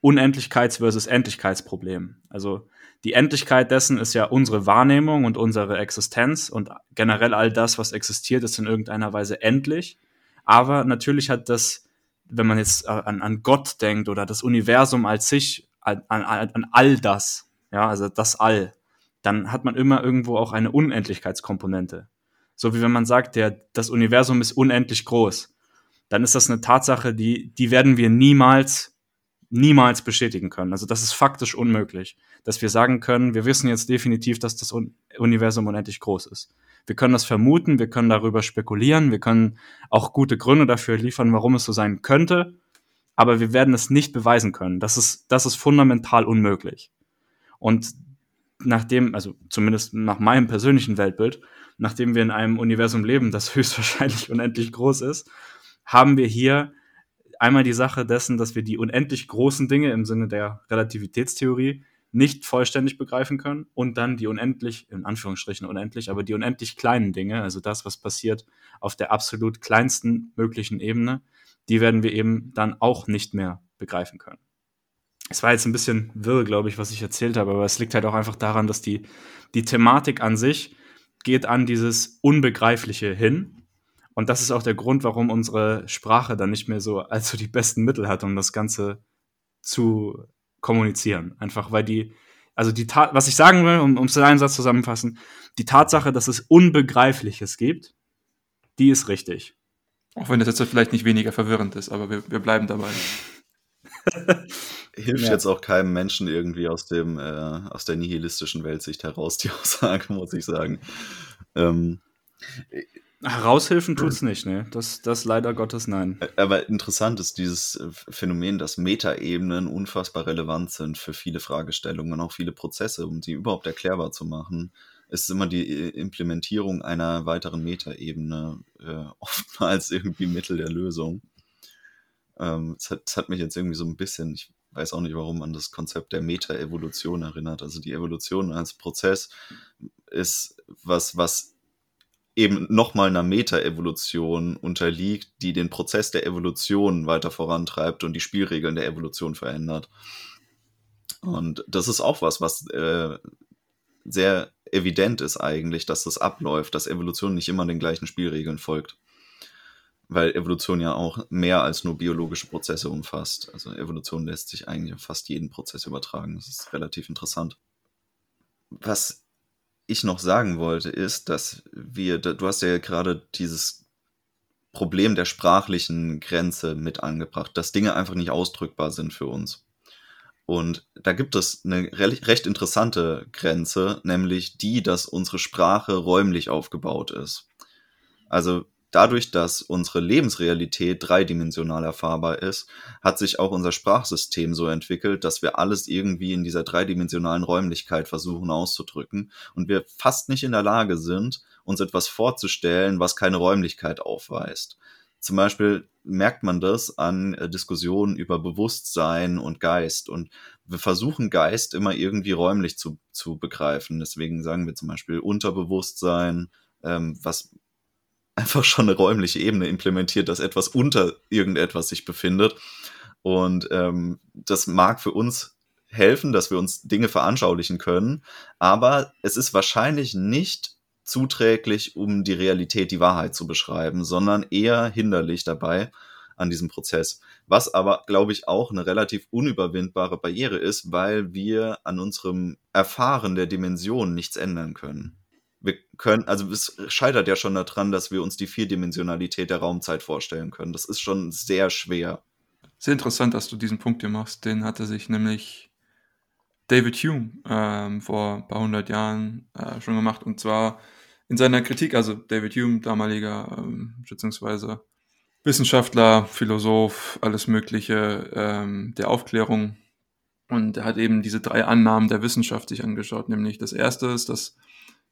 Unendlichkeits- versus Endlichkeitsproblem. Also die Endlichkeit dessen ist ja unsere Wahrnehmung und unsere Existenz und generell all das, was existiert, ist in irgendeiner Weise endlich. Aber natürlich hat das, wenn man jetzt an, an Gott denkt oder das Universum als sich, an, an, an all das, ja, also das All, dann hat man immer irgendwo auch eine Unendlichkeitskomponente. So wie wenn man sagt, der, das Universum ist unendlich groß, dann ist das eine Tatsache, die, die werden wir niemals niemals bestätigen können. Also das ist faktisch unmöglich, dass wir sagen können, wir wissen jetzt definitiv, dass das Universum unendlich groß ist. Wir können das vermuten, wir können darüber spekulieren, wir können auch gute Gründe dafür liefern, warum es so sein könnte, aber wir werden es nicht beweisen können. Das ist, das ist fundamental unmöglich. Und nachdem, also zumindest nach meinem persönlichen Weltbild, nachdem wir in einem Universum leben, das höchstwahrscheinlich unendlich groß ist, haben wir hier einmal die Sache dessen, dass wir die unendlich großen Dinge im Sinne der Relativitätstheorie nicht vollständig begreifen können und dann die unendlich, in Anführungsstrichen unendlich, aber die unendlich kleinen Dinge, also das, was passiert auf der absolut kleinsten möglichen Ebene, die werden wir eben dann auch nicht mehr begreifen können. Es war jetzt ein bisschen wirr, glaube ich, was ich erzählt habe, aber es liegt halt auch einfach daran, dass die, die Thematik an sich geht an dieses Unbegreifliche hin und das ist auch der Grund, warum unsere Sprache dann nicht mehr so allzu die besten Mittel hat, um das Ganze zu kommunizieren. Einfach weil die, also die Tat, was ich sagen will, um es in einem Satz zusammenfassen, die Tatsache, dass es Unbegreifliches gibt, die ist richtig. Auch wenn das jetzt vielleicht nicht weniger verwirrend ist, aber wir, wir bleiben dabei. Hilft ja. jetzt auch keinem Menschen irgendwie aus dem, äh, aus der nihilistischen Weltsicht heraus, die Aussage, muss ich sagen. Ähm, Heraushilfen tut es nicht, ne? Das, das leider Gottes nein. Aber interessant ist dieses äh, Phänomen, dass Metaebenen unfassbar relevant sind für viele Fragestellungen, auch viele Prozesse, um sie überhaupt erklärbar zu machen. Es ist immer die äh, Implementierung einer weiteren Metaebene äh, oftmals irgendwie Mittel der Lösung. Ähm, es, hat, es hat mich jetzt irgendwie so ein bisschen, ich weiß auch nicht warum, an das Konzept der Meta-Evolution erinnert. Also die Evolution als Prozess ist was, was eben nochmal einer Meta-Evolution unterliegt, die den Prozess der Evolution weiter vorantreibt und die Spielregeln der Evolution verändert. Und das ist auch was, was äh, sehr evident ist eigentlich, dass das abläuft, dass Evolution nicht immer den gleichen Spielregeln folgt. Weil Evolution ja auch mehr als nur biologische Prozesse umfasst. Also Evolution lässt sich eigentlich auf fast jeden Prozess übertragen. Das ist relativ interessant. Was ich noch sagen wollte, ist, dass wir, du hast ja gerade dieses Problem der sprachlichen Grenze mit angebracht, dass Dinge einfach nicht ausdrückbar sind für uns. Und da gibt es eine recht interessante Grenze, nämlich die, dass unsere Sprache räumlich aufgebaut ist. Also Dadurch, dass unsere Lebensrealität dreidimensional erfahrbar ist, hat sich auch unser Sprachsystem so entwickelt, dass wir alles irgendwie in dieser dreidimensionalen Räumlichkeit versuchen auszudrücken und wir fast nicht in der Lage sind, uns etwas vorzustellen, was keine Räumlichkeit aufweist. Zum Beispiel merkt man das an äh, Diskussionen über Bewusstsein und Geist. Und wir versuchen Geist immer irgendwie räumlich zu, zu begreifen. Deswegen sagen wir zum Beispiel Unterbewusstsein, ähm, was einfach schon eine räumliche Ebene implementiert, dass etwas unter irgendetwas sich befindet. Und ähm, das mag für uns helfen, dass wir uns Dinge veranschaulichen können, aber es ist wahrscheinlich nicht zuträglich, um die Realität, die Wahrheit zu beschreiben, sondern eher hinderlich dabei an diesem Prozess. Was aber, glaube ich, auch eine relativ unüberwindbare Barriere ist, weil wir an unserem Erfahren der Dimension nichts ändern können wir können, also es scheitert ja schon daran, dass wir uns die Vierdimensionalität der Raumzeit vorstellen können. Das ist schon sehr schwer. Sehr interessant, dass du diesen Punkt hier machst. Den hatte sich nämlich David Hume ähm, vor ein paar hundert Jahren äh, schon gemacht. Und zwar in seiner Kritik, also David Hume, damaliger ähm, beziehungsweise Wissenschaftler, Philosoph, alles Mögliche ähm, der Aufklärung. Und er hat eben diese drei Annahmen der Wissenschaft sich angeschaut. Nämlich das erste ist, dass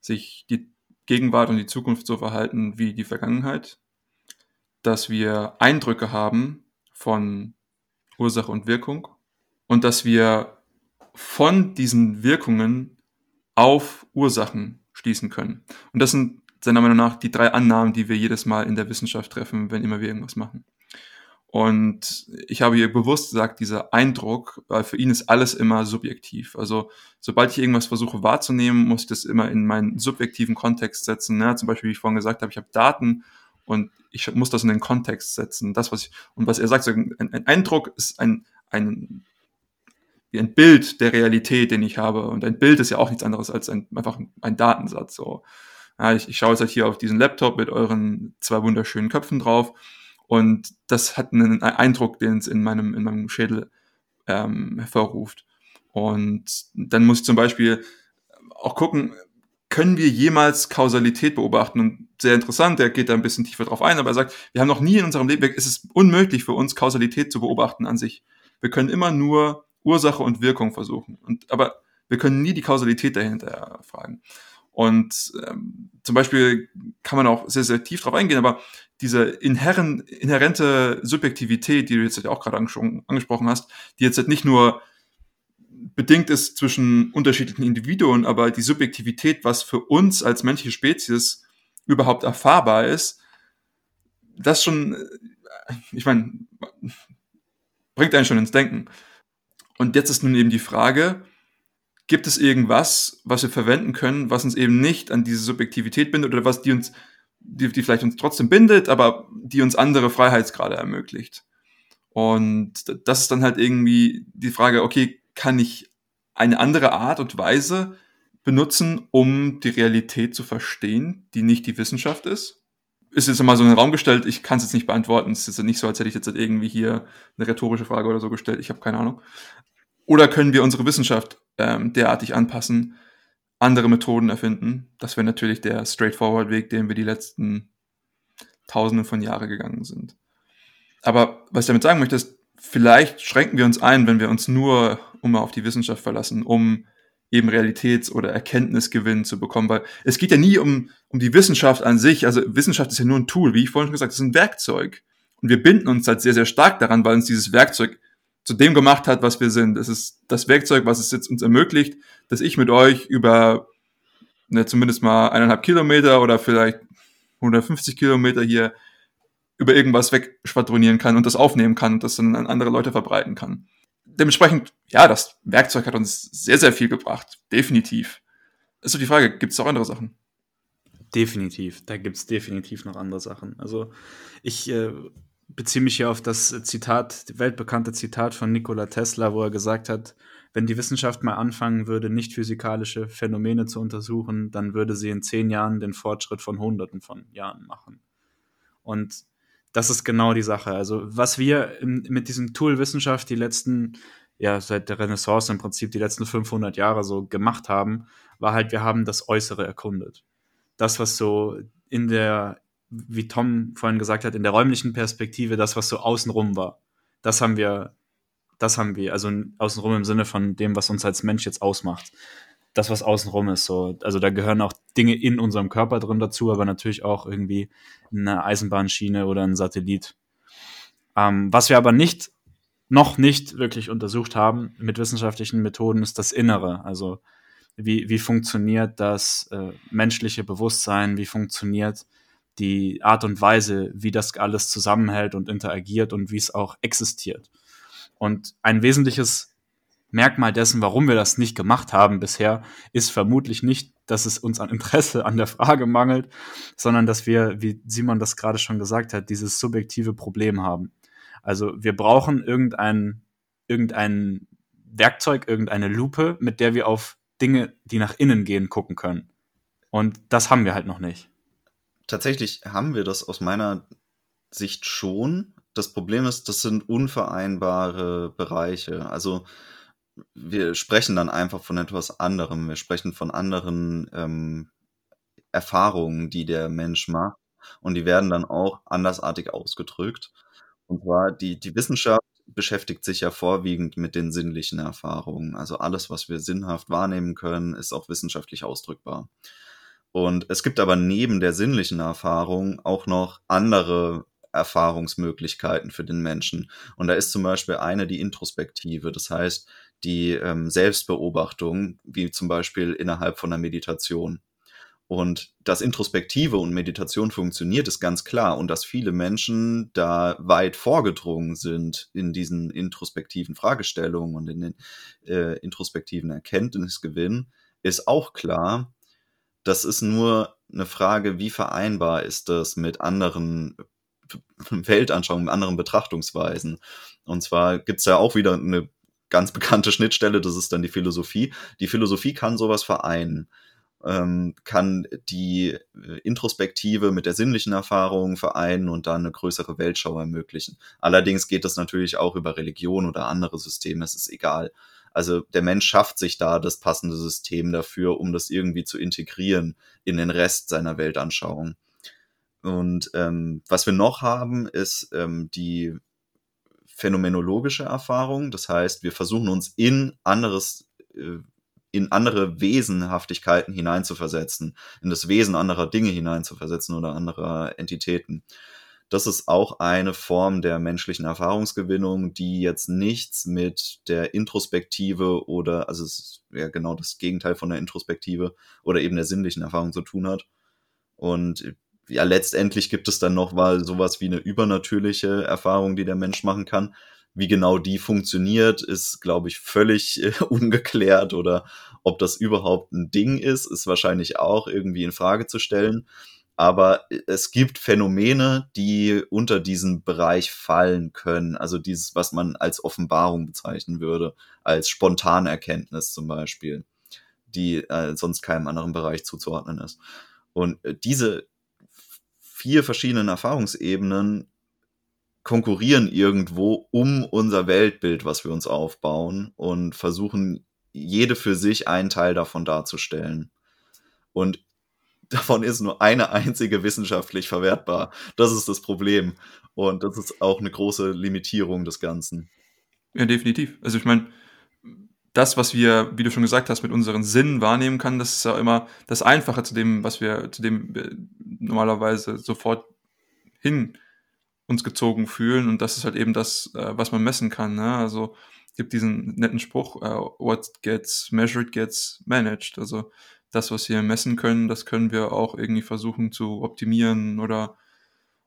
sich die Gegenwart und die Zukunft so verhalten wie die Vergangenheit, dass wir Eindrücke haben von Ursache und Wirkung und dass wir von diesen Wirkungen auf Ursachen schließen können. Und das sind seiner Meinung nach die drei Annahmen, die wir jedes Mal in der Wissenschaft treffen, wenn immer wir irgendwas machen. Und ich habe hier bewusst gesagt, dieser Eindruck, weil für ihn ist alles immer subjektiv. Also sobald ich irgendwas versuche wahrzunehmen, muss ich das immer in meinen subjektiven Kontext setzen. Ne? Zum Beispiel, wie ich vorhin gesagt habe, ich habe Daten und ich muss das in den Kontext setzen. Das, was ich, und was er sagt, ein, ein Eindruck ist ein, ein, ein Bild der Realität, den ich habe. Und ein Bild ist ja auch nichts anderes als ein, einfach ein Datensatz. So. Ja, ich, ich schaue jetzt halt hier auf diesen Laptop mit euren zwei wunderschönen Köpfen drauf und das hat einen Eindruck, den es in meinem, in meinem Schädel ähm, hervorruft. Und dann muss ich zum Beispiel auch gucken, können wir jemals Kausalität beobachten? Und sehr interessant, der geht da ein bisschen tiefer drauf ein, aber er sagt, wir haben noch nie in unserem Leben, es ist unmöglich für uns, Kausalität zu beobachten an sich. Wir können immer nur Ursache und Wirkung versuchen. Und, aber wir können nie die Kausalität dahinter fragen. Und ähm, zum Beispiel kann man auch sehr, sehr tief drauf eingehen, aber diese inhären, inhärente Subjektivität, die du jetzt auch gerade angesprochen hast, die jetzt halt nicht nur bedingt ist zwischen unterschiedlichen Individuen, aber die Subjektivität, was für uns als menschliche Spezies überhaupt erfahrbar ist, das schon, äh, ich meine, bringt einen schon ins Denken. Und jetzt ist nun eben die Frage, gibt es irgendwas, was wir verwenden können, was uns eben nicht an diese Subjektivität bindet oder was die uns, die, die vielleicht uns trotzdem bindet, aber die uns andere Freiheitsgrade ermöglicht. Und das ist dann halt irgendwie die Frage, okay, kann ich eine andere Art und Weise benutzen, um die Realität zu verstehen, die nicht die Wissenschaft ist? Ist jetzt mal so in den Raum gestellt, ich kann es jetzt nicht beantworten. Es ist jetzt nicht so, als hätte ich jetzt irgendwie hier eine rhetorische Frage oder so gestellt. Ich habe keine Ahnung. Oder können wir unsere Wissenschaft ähm, derartig anpassen, andere Methoden erfinden? Das wäre natürlich der straightforward Weg, den wir die letzten Tausende von Jahren gegangen sind. Aber was ich damit sagen möchte, ist, vielleicht schränken wir uns ein, wenn wir uns nur um auf die Wissenschaft verlassen, um eben Realitäts- oder Erkenntnisgewinn zu bekommen, weil es geht ja nie um, um die Wissenschaft an sich. Also Wissenschaft ist ja nur ein Tool, wie ich vorhin schon gesagt, habe, es ist ein Werkzeug. Und wir binden uns halt sehr, sehr stark daran, weil uns dieses Werkzeug zu dem gemacht hat, was wir sind. Es ist das Werkzeug, was es jetzt uns ermöglicht, dass ich mit euch über ne, zumindest mal eineinhalb Kilometer oder vielleicht 150 Kilometer hier über irgendwas wegschwadronieren kann und das aufnehmen kann und das dann an andere Leute verbreiten kann. Dementsprechend, ja, das Werkzeug hat uns sehr, sehr viel gebracht. Definitiv. Ist doch die Frage, gibt es auch andere Sachen? Definitiv, da gibt es definitiv noch andere Sachen. Also ich äh, beziehe mich hier auf das Zitat, weltbekannte Zitat von Nikola Tesla, wo er gesagt hat, wenn die Wissenschaft mal anfangen würde, nicht physikalische Phänomene zu untersuchen, dann würde sie in zehn Jahren den Fortschritt von Hunderten von Jahren machen. Und das ist genau die Sache. Also, was wir in, mit diesem Tool Wissenschaft die letzten, ja, seit der Renaissance im Prinzip die letzten 500 Jahre so gemacht haben, war halt, wir haben das Äußere erkundet. Das, was so in der, wie Tom vorhin gesagt hat, in der räumlichen Perspektive, das, was so außenrum war, das haben wir, das haben wir, also außenrum im Sinne von dem, was uns als Mensch jetzt ausmacht das, was außenrum ist. So. Also da gehören auch Dinge in unserem Körper drin dazu, aber natürlich auch irgendwie eine Eisenbahnschiene oder ein Satellit. Ähm, was wir aber nicht, noch nicht wirklich untersucht haben mit wissenschaftlichen Methoden, ist das Innere. Also wie, wie funktioniert das äh, menschliche Bewusstsein, wie funktioniert die Art und Weise, wie das alles zusammenhält und interagiert und wie es auch existiert. Und ein wesentliches Merkmal dessen, warum wir das nicht gemacht haben bisher, ist vermutlich nicht, dass es uns an Interesse an der Frage mangelt, sondern dass wir, wie Simon das gerade schon gesagt hat, dieses subjektive Problem haben. Also wir brauchen irgendein, irgendein Werkzeug, irgendeine Lupe, mit der wir auf Dinge, die nach innen gehen, gucken können. Und das haben wir halt noch nicht. Tatsächlich haben wir das aus meiner Sicht schon. Das Problem ist, das sind unvereinbare Bereiche. Also wir sprechen dann einfach von etwas anderem. Wir sprechen von anderen ähm, Erfahrungen, die der Mensch macht. Und die werden dann auch andersartig ausgedrückt. Und zwar die, die Wissenschaft beschäftigt sich ja vorwiegend mit den sinnlichen Erfahrungen. Also alles, was wir sinnhaft wahrnehmen können, ist auch wissenschaftlich ausdrückbar. Und es gibt aber neben der sinnlichen Erfahrung auch noch andere Erfahrungsmöglichkeiten für den Menschen. Und da ist zum Beispiel eine die Introspektive. Das heißt, die ähm, Selbstbeobachtung, wie zum Beispiel innerhalb von der Meditation. Und dass Introspektive und Meditation funktioniert, ist ganz klar. Und dass viele Menschen da weit vorgedrungen sind in diesen introspektiven Fragestellungen und in den äh, introspektiven Erkenntnisgewinn, ist auch klar. Das ist nur eine Frage, wie vereinbar ist das mit anderen Weltanschauungen, mit anderen Betrachtungsweisen. Und zwar gibt es ja auch wieder eine ganz bekannte Schnittstelle, das ist dann die Philosophie. Die Philosophie kann sowas vereinen. ähm, kann die äh, Introspektive mit der sinnlichen Erfahrung vereinen und dann eine größere Weltschau ermöglichen. Allerdings geht das natürlich auch über Religion oder andere Systeme, es ist egal. Also der Mensch schafft sich da das passende System dafür, um das irgendwie zu integrieren in den Rest seiner Weltanschauung. Und ähm, was wir noch haben, ist ähm, die phänomenologische Erfahrung. Das heißt, wir versuchen uns in anderes, äh, in andere Wesenhaftigkeiten hineinzuversetzen, in das Wesen anderer Dinge hineinzuversetzen oder anderer Entitäten. Das ist auch eine Form der menschlichen Erfahrungsgewinnung, die jetzt nichts mit der Introspektive oder, also es ist ja genau das Gegenteil von der Introspektive oder eben der sinnlichen Erfahrung zu tun hat. Und ja, letztendlich gibt es dann noch mal sowas wie eine übernatürliche Erfahrung, die der Mensch machen kann. Wie genau die funktioniert, ist, glaube ich, völlig äh, ungeklärt oder ob das überhaupt ein Ding ist, ist wahrscheinlich auch irgendwie in Frage zu stellen. Aber äh, es gibt Phänomene, die unter diesen Bereich fallen können. Also dieses, was man als Offenbarung bezeichnen würde, als Spontanerkenntnis zum Beispiel, die äh, sonst keinem anderen Bereich zuzuordnen ist. Und äh, diese vier verschiedenen Erfahrungsebenen konkurrieren irgendwo um unser Weltbild, was wir uns aufbauen und versuchen jede für sich einen Teil davon darzustellen. Und davon ist nur eine einzige wissenschaftlich verwertbar. Das ist das Problem. Und das ist auch eine große Limitierung des Ganzen. Ja, definitiv. Also ich meine, das, was wir, wie du schon gesagt hast, mit unseren Sinnen wahrnehmen kann, das ist ja immer das Einfache zu dem, was wir, zu dem wir normalerweise sofort hin uns gezogen fühlen. Und das ist halt eben das, äh, was man messen kann. Ne? Also gibt diesen netten Spruch, uh, what gets measured gets managed. Also das, was wir messen können, das können wir auch irgendwie versuchen zu optimieren oder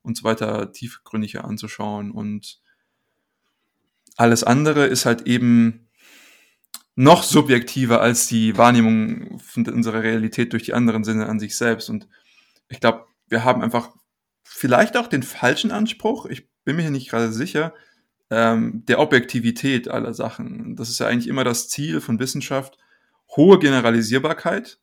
uns weiter tiefgründiger anzuschauen. Und alles andere ist halt eben noch subjektiver als die Wahrnehmung unserer Realität durch die anderen Sinne an sich selbst. Und ich glaube, wir haben einfach vielleicht auch den falschen Anspruch, ich bin mir hier nicht gerade sicher, ähm, der Objektivität aller Sachen. Das ist ja eigentlich immer das Ziel von Wissenschaft, hohe Generalisierbarkeit.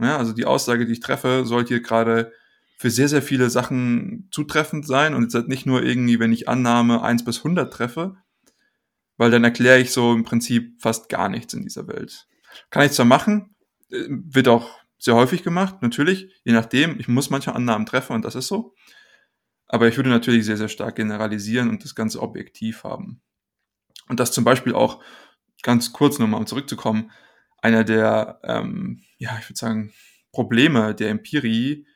Ja, also die Aussage, die ich treffe, sollte hier gerade für sehr, sehr viele Sachen zutreffend sein und jetzt halt nicht nur irgendwie, wenn ich Annahme 1 bis 100 treffe, weil dann erkläre ich so im Prinzip fast gar nichts in dieser Welt. Kann ich zwar machen, äh, wird auch sehr häufig gemacht, natürlich, je nachdem, ich muss manche Annahmen treffen und das ist so. Aber ich würde natürlich sehr, sehr stark generalisieren und das Ganze objektiv haben. Und das zum Beispiel auch, ganz kurz nochmal um zurückzukommen, einer der, ähm, ja, ich würde sagen, Probleme der Empirie,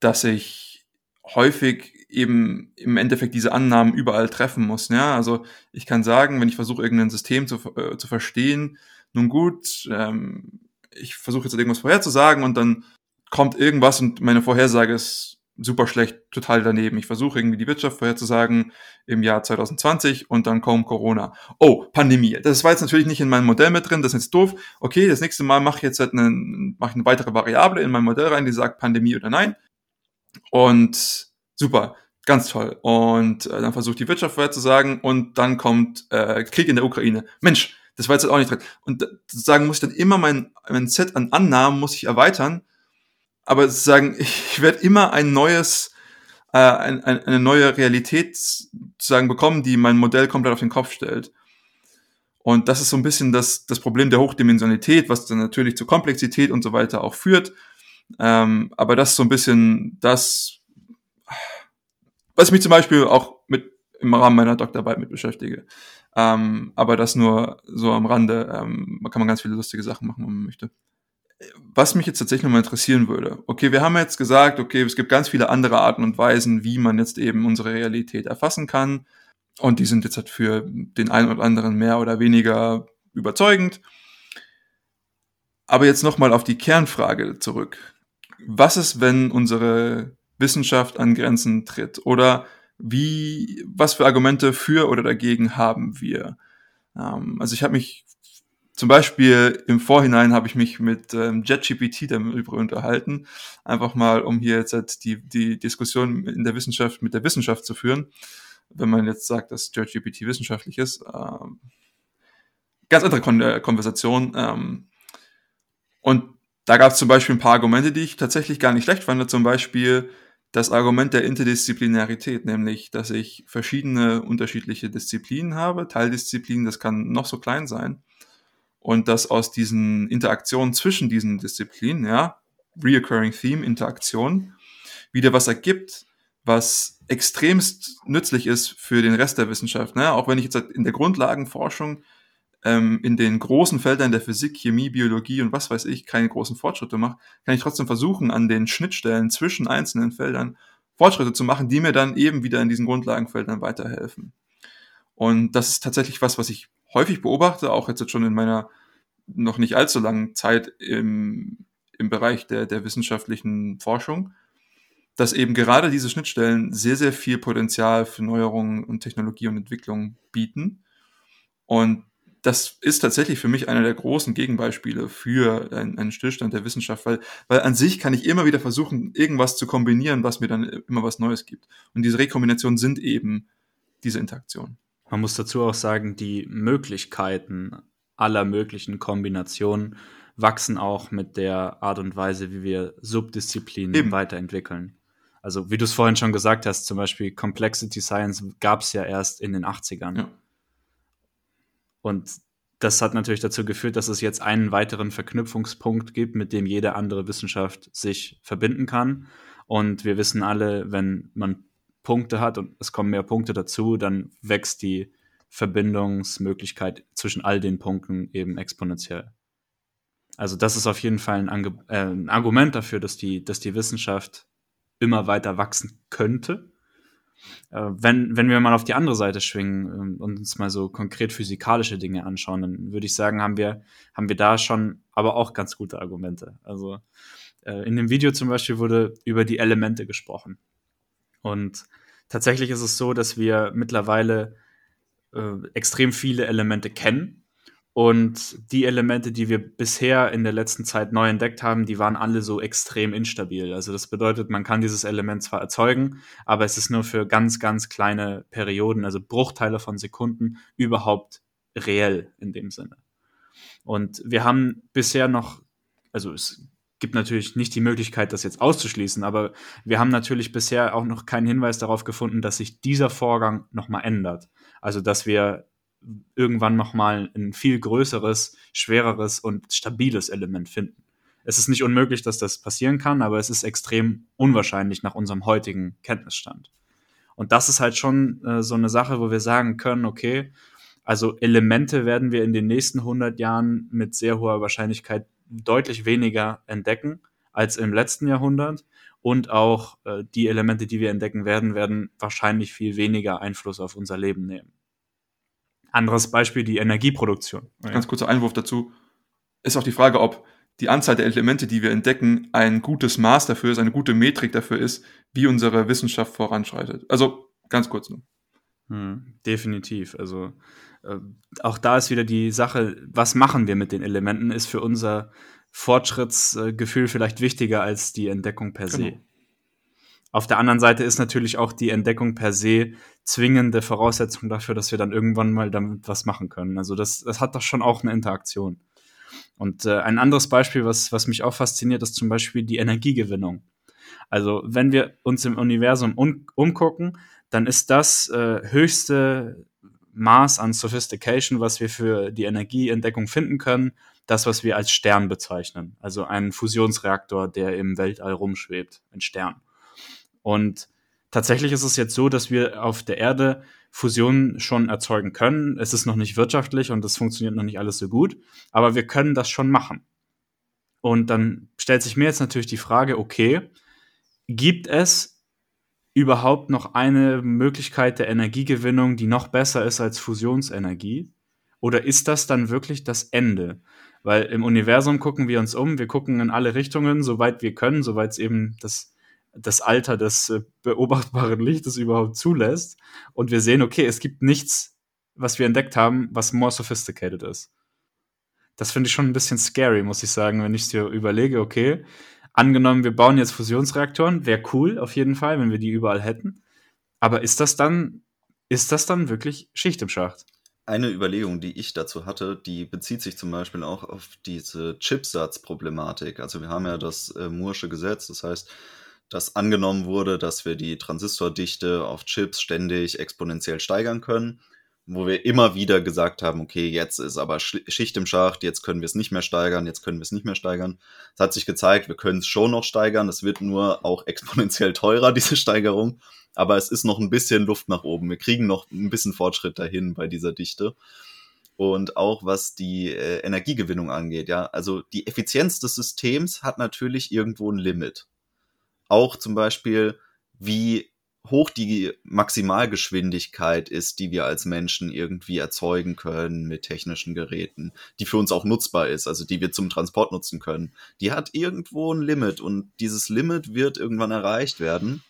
dass ich häufig eben im Endeffekt diese Annahmen überall treffen muss. Ja? Also ich kann sagen, wenn ich versuche, irgendein System zu, äh, zu verstehen, nun gut, ähm, ich versuche jetzt irgendwas vorherzusagen und dann kommt irgendwas und meine Vorhersage ist super schlecht, total daneben. Ich versuche irgendwie die Wirtschaft vorherzusagen im Jahr 2020 und dann kommt Corona. Oh, Pandemie. Das war jetzt natürlich nicht in meinem Modell mit drin, das ist jetzt doof. Okay, das nächste Mal mache ich jetzt halt eine, mache eine weitere Variable in mein Modell rein, die sagt Pandemie oder nein. Und super, ganz toll. Und äh, dann versucht die Wirtschaft vorherzusagen und dann kommt äh, Krieg in der Ukraine. Mensch, das war jetzt halt auch nicht drin. Und sozusagen muss ich dann immer mein, mein Set an Annahmen muss ich erweitern, aber sozusagen, ich werde immer ein neues, äh, ein, ein, eine neue Realität sozusagen bekommen, die mein Modell komplett auf den Kopf stellt. Und das ist so ein bisschen das, das Problem der Hochdimensionalität, was dann natürlich zur Komplexität und so weiter auch führt. Ähm, aber das ist so ein bisschen das, was mich zum Beispiel auch mit im Rahmen meiner Doktorarbeit mit beschäftige. Ähm, aber das nur so am Rande. Ähm, kann man ganz viele lustige Sachen machen, wenn man möchte was mich jetzt tatsächlich nochmal interessieren würde, okay, wir haben jetzt gesagt, okay, es gibt ganz viele andere Arten und Weisen, wie man jetzt eben unsere Realität erfassen kann. Und die sind jetzt halt für den einen oder anderen mehr oder weniger überzeugend. Aber jetzt nochmal auf die Kernfrage zurück. Was ist, wenn unsere Wissenschaft an Grenzen tritt? Oder wie, was für Argumente für oder dagegen haben wir? Ähm, also ich habe mich zum Beispiel im Vorhinein habe ich mich mit ähm, JetGPT darüber unterhalten, einfach mal, um hier jetzt halt die, die Diskussion in der Wissenschaft mit der Wissenschaft zu führen. Wenn man jetzt sagt, dass JetGPT wissenschaftlich ist, ähm, ganz andere Kon äh, Konversation. Ähm, und da gab es zum Beispiel ein paar Argumente, die ich tatsächlich gar nicht schlecht fand. Zum Beispiel das Argument der Interdisziplinarität, nämlich, dass ich verschiedene unterschiedliche Disziplinen habe, Teildisziplinen, das kann noch so klein sein. Und dass aus diesen Interaktionen zwischen diesen Disziplinen, ja, Reoccurring Theme, Interaktion, wieder was ergibt, was extremst nützlich ist für den Rest der Wissenschaft. Ne? Auch wenn ich jetzt in der Grundlagenforschung ähm, in den großen Feldern der Physik, Chemie, Biologie und was weiß ich keine großen Fortschritte mache, kann ich trotzdem versuchen, an den Schnittstellen zwischen einzelnen Feldern Fortschritte zu machen, die mir dann eben wieder in diesen Grundlagenfeldern weiterhelfen. Und das ist tatsächlich was, was ich häufig beobachte, auch jetzt schon in meiner noch nicht allzu langen Zeit im, im Bereich der, der wissenschaftlichen Forschung, dass eben gerade diese Schnittstellen sehr, sehr viel Potenzial für Neuerungen und Technologie und Entwicklung bieten. Und das ist tatsächlich für mich einer der großen Gegenbeispiele für einen, einen Stillstand der Wissenschaft, weil, weil an sich kann ich immer wieder versuchen, irgendwas zu kombinieren, was mir dann immer was Neues gibt. Und diese Rekombinationen sind eben diese Interaktionen. Man muss dazu auch sagen, die Möglichkeiten aller möglichen Kombinationen wachsen auch mit der Art und Weise, wie wir Subdisziplinen eben. weiterentwickeln. Also wie du es vorhin schon gesagt hast, zum Beispiel Complexity Science gab es ja erst in den 80ern. Ja. Und das hat natürlich dazu geführt, dass es jetzt einen weiteren Verknüpfungspunkt gibt, mit dem jede andere Wissenschaft sich verbinden kann. Und wir wissen alle, wenn man Punkte hat und es kommen mehr Punkte dazu, dann wächst die Verbindungsmöglichkeit zwischen all den Punkten eben exponentiell. Also das ist auf jeden Fall ein, Ange äh, ein Argument dafür, dass die, dass die Wissenschaft immer weiter wachsen könnte wenn, wenn wir mal auf die andere Seite schwingen ähm, und uns mal so konkret physikalische Dinge anschauen, dann würde ich sagen, haben wir, haben wir da schon aber auch ganz gute Argumente. Also äh, in dem Video zum Beispiel wurde über die Elemente gesprochen. Und tatsächlich ist es so, dass wir mittlerweile äh, extrem viele Elemente kennen und die Elemente, die wir bisher in der letzten Zeit neu entdeckt haben, die waren alle so extrem instabil. Also das bedeutet, man kann dieses Element zwar erzeugen, aber es ist nur für ganz, ganz kleine Perioden, also Bruchteile von Sekunden, überhaupt reell in dem Sinne. Und wir haben bisher noch, also es gibt natürlich nicht die Möglichkeit, das jetzt auszuschließen, aber wir haben natürlich bisher auch noch keinen Hinweis darauf gefunden, dass sich dieser Vorgang nochmal ändert. Also dass wir irgendwann nochmal ein viel größeres, schwereres und stabiles Element finden. Es ist nicht unmöglich, dass das passieren kann, aber es ist extrem unwahrscheinlich nach unserem heutigen Kenntnisstand. Und das ist halt schon äh, so eine Sache, wo wir sagen können, okay, also Elemente werden wir in den nächsten 100 Jahren mit sehr hoher Wahrscheinlichkeit deutlich weniger entdecken als im letzten Jahrhundert. Und auch äh, die Elemente, die wir entdecken werden, werden wahrscheinlich viel weniger Einfluss auf unser Leben nehmen. Anderes Beispiel die Energieproduktion. Ganz kurzer Einwurf dazu. Ist auch die Frage, ob die Anzahl der Elemente, die wir entdecken, ein gutes Maß dafür ist, eine gute Metrik dafür ist, wie unsere Wissenschaft voranschreitet. Also ganz kurz nur. Hm, definitiv. Also äh, auch da ist wieder die Sache, was machen wir mit den Elementen, ist für unser Fortschrittsgefühl vielleicht wichtiger als die Entdeckung per se. Genau. Auf der anderen Seite ist natürlich auch die Entdeckung per se zwingende Voraussetzung dafür, dass wir dann irgendwann mal damit was machen können. Also das, das hat doch schon auch eine Interaktion. Und äh, ein anderes Beispiel, was, was mich auch fasziniert, ist zum Beispiel die Energiegewinnung. Also wenn wir uns im Universum um, umgucken, dann ist das äh, höchste Maß an Sophistication, was wir für die Energieentdeckung finden können, das, was wir als Stern bezeichnen. Also ein Fusionsreaktor, der im Weltall rumschwebt, ein Stern. Und tatsächlich ist es jetzt so, dass wir auf der Erde Fusionen schon erzeugen können. Es ist noch nicht wirtschaftlich und es funktioniert noch nicht alles so gut, aber wir können das schon machen. Und dann stellt sich mir jetzt natürlich die Frage, okay, gibt es überhaupt noch eine Möglichkeit der Energiegewinnung, die noch besser ist als Fusionsenergie? Oder ist das dann wirklich das Ende? Weil im Universum gucken wir uns um, wir gucken in alle Richtungen, soweit wir können, soweit es eben das das Alter des äh, beobachtbaren Lichtes überhaupt zulässt. Und wir sehen, okay, es gibt nichts, was wir entdeckt haben, was more sophisticated ist. Das finde ich schon ein bisschen scary, muss ich sagen, wenn ich es dir überlege, okay, angenommen, wir bauen jetzt Fusionsreaktoren, wäre cool auf jeden Fall, wenn wir die überall hätten. Aber ist das dann, ist das dann wirklich Schicht im Schacht? eine Überlegung, die ich dazu hatte, die bezieht sich zum Beispiel auch auf diese Chipsatzproblematik. Also wir haben ja das äh, Moore'sche Gesetz, das heißt, dass angenommen wurde, dass wir die Transistordichte auf Chips ständig exponentiell steigern können, wo wir immer wieder gesagt haben, okay, jetzt ist aber Schicht im Schacht, jetzt können wir es nicht mehr steigern, jetzt können wir es nicht mehr steigern. Es hat sich gezeigt, wir können es schon noch steigern, es wird nur auch exponentiell teurer, diese Steigerung aber es ist noch ein bisschen Luft nach oben. Wir kriegen noch ein bisschen Fortschritt dahin bei dieser Dichte. Und auch was die äh, Energiegewinnung angeht, ja, also die Effizienz des Systems hat natürlich irgendwo ein Limit. Auch zum Beispiel, wie hoch die Maximalgeschwindigkeit ist, die wir als Menschen irgendwie erzeugen können mit technischen Geräten, die für uns auch nutzbar ist, also die wir zum Transport nutzen können, die hat irgendwo ein Limit und dieses Limit wird irgendwann erreicht werden.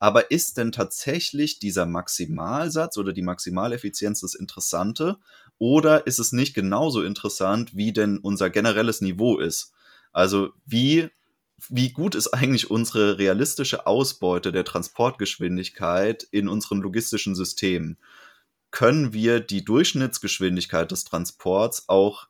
Aber ist denn tatsächlich dieser Maximalsatz oder die Maximaleffizienz das Interessante? Oder ist es nicht genauso interessant, wie denn unser generelles Niveau ist? Also wie, wie gut ist eigentlich unsere realistische Ausbeute der Transportgeschwindigkeit in unseren logistischen Systemen? Können wir die Durchschnittsgeschwindigkeit des Transports auch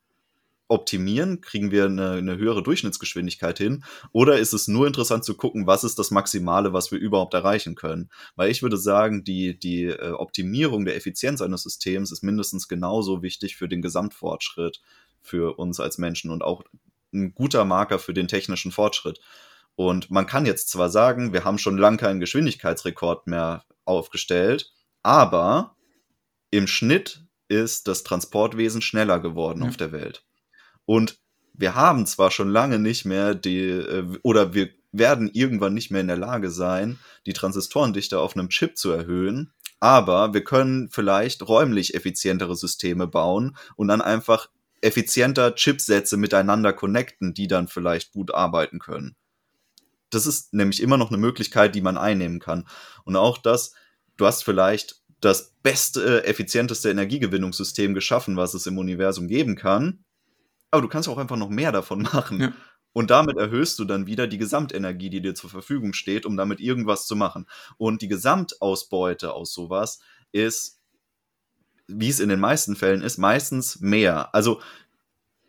optimieren? Kriegen wir eine, eine, höhere Durchschnittsgeschwindigkeit hin? Oder ist es nur interessant zu gucken, was ist das Maximale, was wir überhaupt erreichen können? Weil ich würde sagen, die, die äh, Optimierung der Effizienz eines Systems ist mindestens genauso wichtig für den Gesamtfortschritt für uns als Menschen und auch ein guter Marker für den technischen Fortschritt. Und man kann jetzt zwar sagen, wir haben schon lange keinen Geschwindigkeitsrekord mehr aufgestellt, aber im Schnitt ist das Transportwesen schneller geworden ja. auf der Welt. Und wir haben zwar schon lange nicht mehr die, äh, oder wir werden irgendwann nicht mehr in der Lage sein, die Transistorendichte auf einem Chip zu erhöhen, aber wir können vielleicht räumlich effizientere Systeme bauen und dann einfach effizienter Chipsätze miteinander connecten, die dann vielleicht gut arbeiten können. Das ist nämlich immer noch eine Möglichkeit, die man einnehmen kann. Und auch das, du hast vielleicht das beste, effizienteste Energiegewinnungssystem geschaffen, was es im Universum geben kann aber du kannst auch einfach noch mehr davon machen. Ja. Und damit erhöhst du dann wieder die Gesamtenergie, die dir zur Verfügung steht, um damit irgendwas zu machen. Und die Gesamtausbeute aus sowas ist, wie es in den meisten Fällen ist, meistens mehr. Also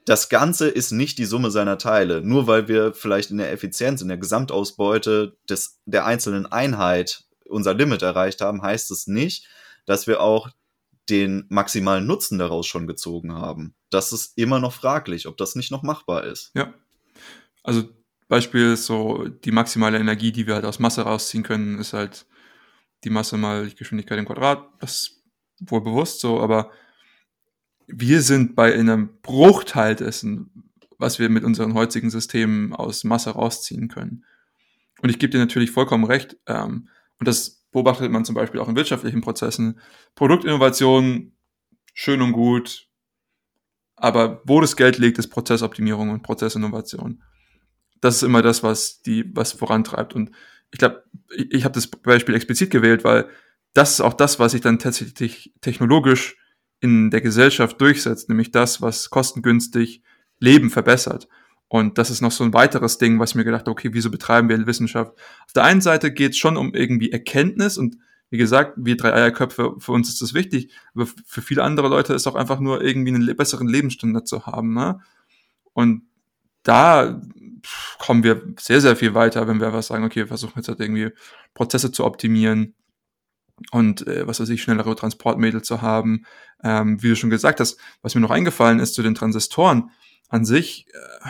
das Ganze ist nicht die Summe seiner Teile. Nur weil wir vielleicht in der Effizienz, in der Gesamtausbeute des, der einzelnen Einheit unser Limit erreicht haben, heißt es nicht, dass wir auch den maximalen Nutzen daraus schon gezogen haben. Das ist immer noch fraglich, ob das nicht noch machbar ist. Ja. Also Beispiel ist so, die maximale Energie, die wir halt aus Masse rausziehen können, ist halt die Masse mal die Geschwindigkeit im Quadrat. Das wohl bewusst so, aber wir sind bei einem Bruchteil dessen, was wir mit unseren heutigen Systemen aus Masse rausziehen können. Und ich gebe dir natürlich vollkommen recht. Ähm, und das beobachtet man zum Beispiel auch in wirtschaftlichen Prozessen. Produktinnovation, schön und gut, aber wo das Geld liegt, ist Prozessoptimierung und Prozessinnovation. Das ist immer das, was die, was vorantreibt. Und ich glaube, ich, ich habe das Beispiel explizit gewählt, weil das ist auch das, was sich dann tatsächlich technologisch in der Gesellschaft durchsetzt, nämlich das, was kostengünstig Leben verbessert. Und das ist noch so ein weiteres Ding, was ich mir gedacht habe, okay, wieso betreiben wir Wissenschaft? Auf der einen Seite geht es schon um irgendwie Erkenntnis und wie gesagt, wir drei Eierköpfe, für uns ist das wichtig, aber für viele andere Leute ist auch einfach nur irgendwie einen besseren Lebensstandard zu haben. Ne? Und da kommen wir sehr, sehr viel weiter, wenn wir einfach sagen, okay, wir versuchen jetzt halt irgendwie Prozesse zu optimieren und äh, was weiß ich, schnellere Transportmittel zu haben. Ähm, wie du schon gesagt hast, was mir noch eingefallen ist zu den Transistoren an sich, äh,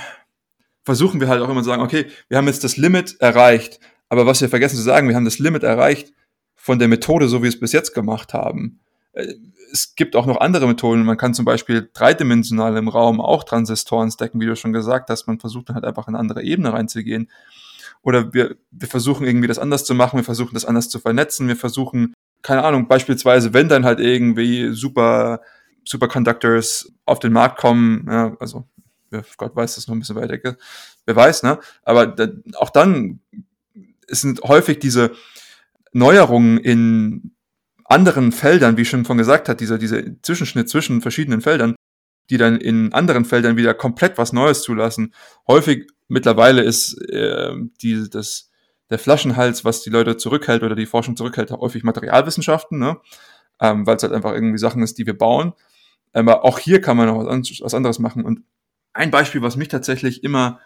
versuchen wir halt auch immer zu sagen, okay, wir haben jetzt das Limit erreicht, aber was wir vergessen zu sagen, wir haben das Limit erreicht von der Methode, so wie wir es bis jetzt gemacht haben. Äh, es gibt auch noch andere Methoden. Man kann zum Beispiel dreidimensional im Raum auch Transistoren stacken, wie du schon gesagt hast. Man versucht dann halt einfach in eine andere Ebene reinzugehen. Oder wir, wir versuchen irgendwie das anders zu machen, wir versuchen das anders zu vernetzen, wir versuchen, keine Ahnung, beispielsweise, wenn dann halt irgendwie super Superconductors auf den Markt kommen, ja, also Gott weiß, das ist noch ein bisschen weiter, wer weiß, ne? Aber da, auch dann sind häufig diese Neuerungen in anderen Feldern, wie ich schon von gesagt hat, dieser, dieser Zwischenschnitt zwischen verschiedenen Feldern, die dann in anderen Feldern wieder komplett was Neues zulassen. Häufig mittlerweile ist äh, die, das, der Flaschenhals, was die Leute zurückhält oder die Forschung zurückhält, häufig Materialwissenschaften, ne? ähm, weil es halt einfach irgendwie Sachen ist, die wir bauen. Aber auch hier kann man noch was anderes machen. Und ein Beispiel, was mich tatsächlich immer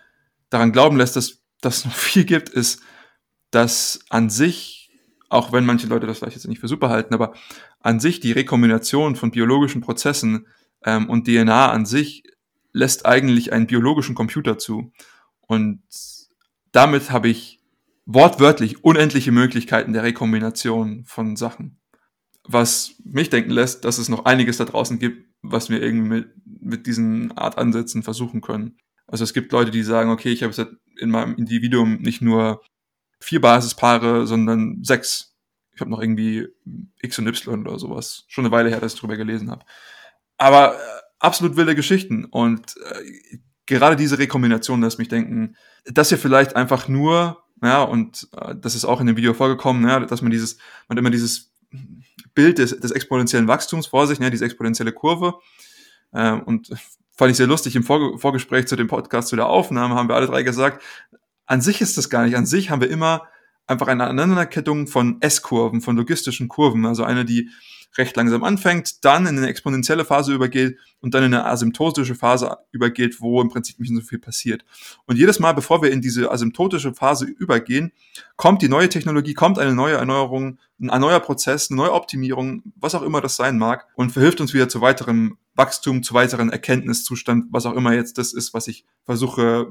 daran glauben lässt, dass das noch viel gibt, ist, dass an sich, auch wenn manche Leute das vielleicht jetzt nicht für super halten, aber an sich die Rekombination von biologischen Prozessen ähm, und DNA an sich lässt eigentlich einen biologischen Computer zu. Und damit habe ich wortwörtlich unendliche Möglichkeiten der Rekombination von Sachen. Was mich denken lässt, dass es noch einiges da draußen gibt, was wir irgendwie mit, mit diesen Art Ansätzen versuchen können. Also es gibt Leute, die sagen, okay, ich habe jetzt in meinem Individuum nicht nur vier Basispaare, sondern sechs. Ich habe noch irgendwie X und Y oder sowas. Schon eine Weile her, dass ich drüber gelesen habe. Aber äh, absolut wilde Geschichten. Und äh, gerade diese Rekombination lässt mich denken, dass wir vielleicht einfach nur, ja, und äh, das ist auch in dem Video vorgekommen, ja, dass man dieses, man immer dieses Bild des, des exponentiellen Wachstums vor sich, ne, diese exponentielle Kurve. Äh, und fand ich sehr lustig, im Vor Vorgespräch zu dem Podcast, zu der Aufnahme, haben wir alle drei gesagt, an sich ist das gar nicht. An sich haben wir immer einfach eine Aneinanderkettung von S-Kurven, von logistischen Kurven. Also eine, die recht langsam anfängt, dann in eine exponentielle Phase übergeht und dann in eine asymptotische Phase übergeht, wo im Prinzip nicht so viel passiert. Und jedes Mal, bevor wir in diese asymptotische Phase übergehen, kommt die neue Technologie, kommt eine neue Erneuerung, ein neuer Prozess, eine neue Optimierung, was auch immer das sein mag und verhilft uns wieder zu weiterem Wachstum, zu weiteren Erkenntniszustand, was auch immer jetzt das ist, was ich versuche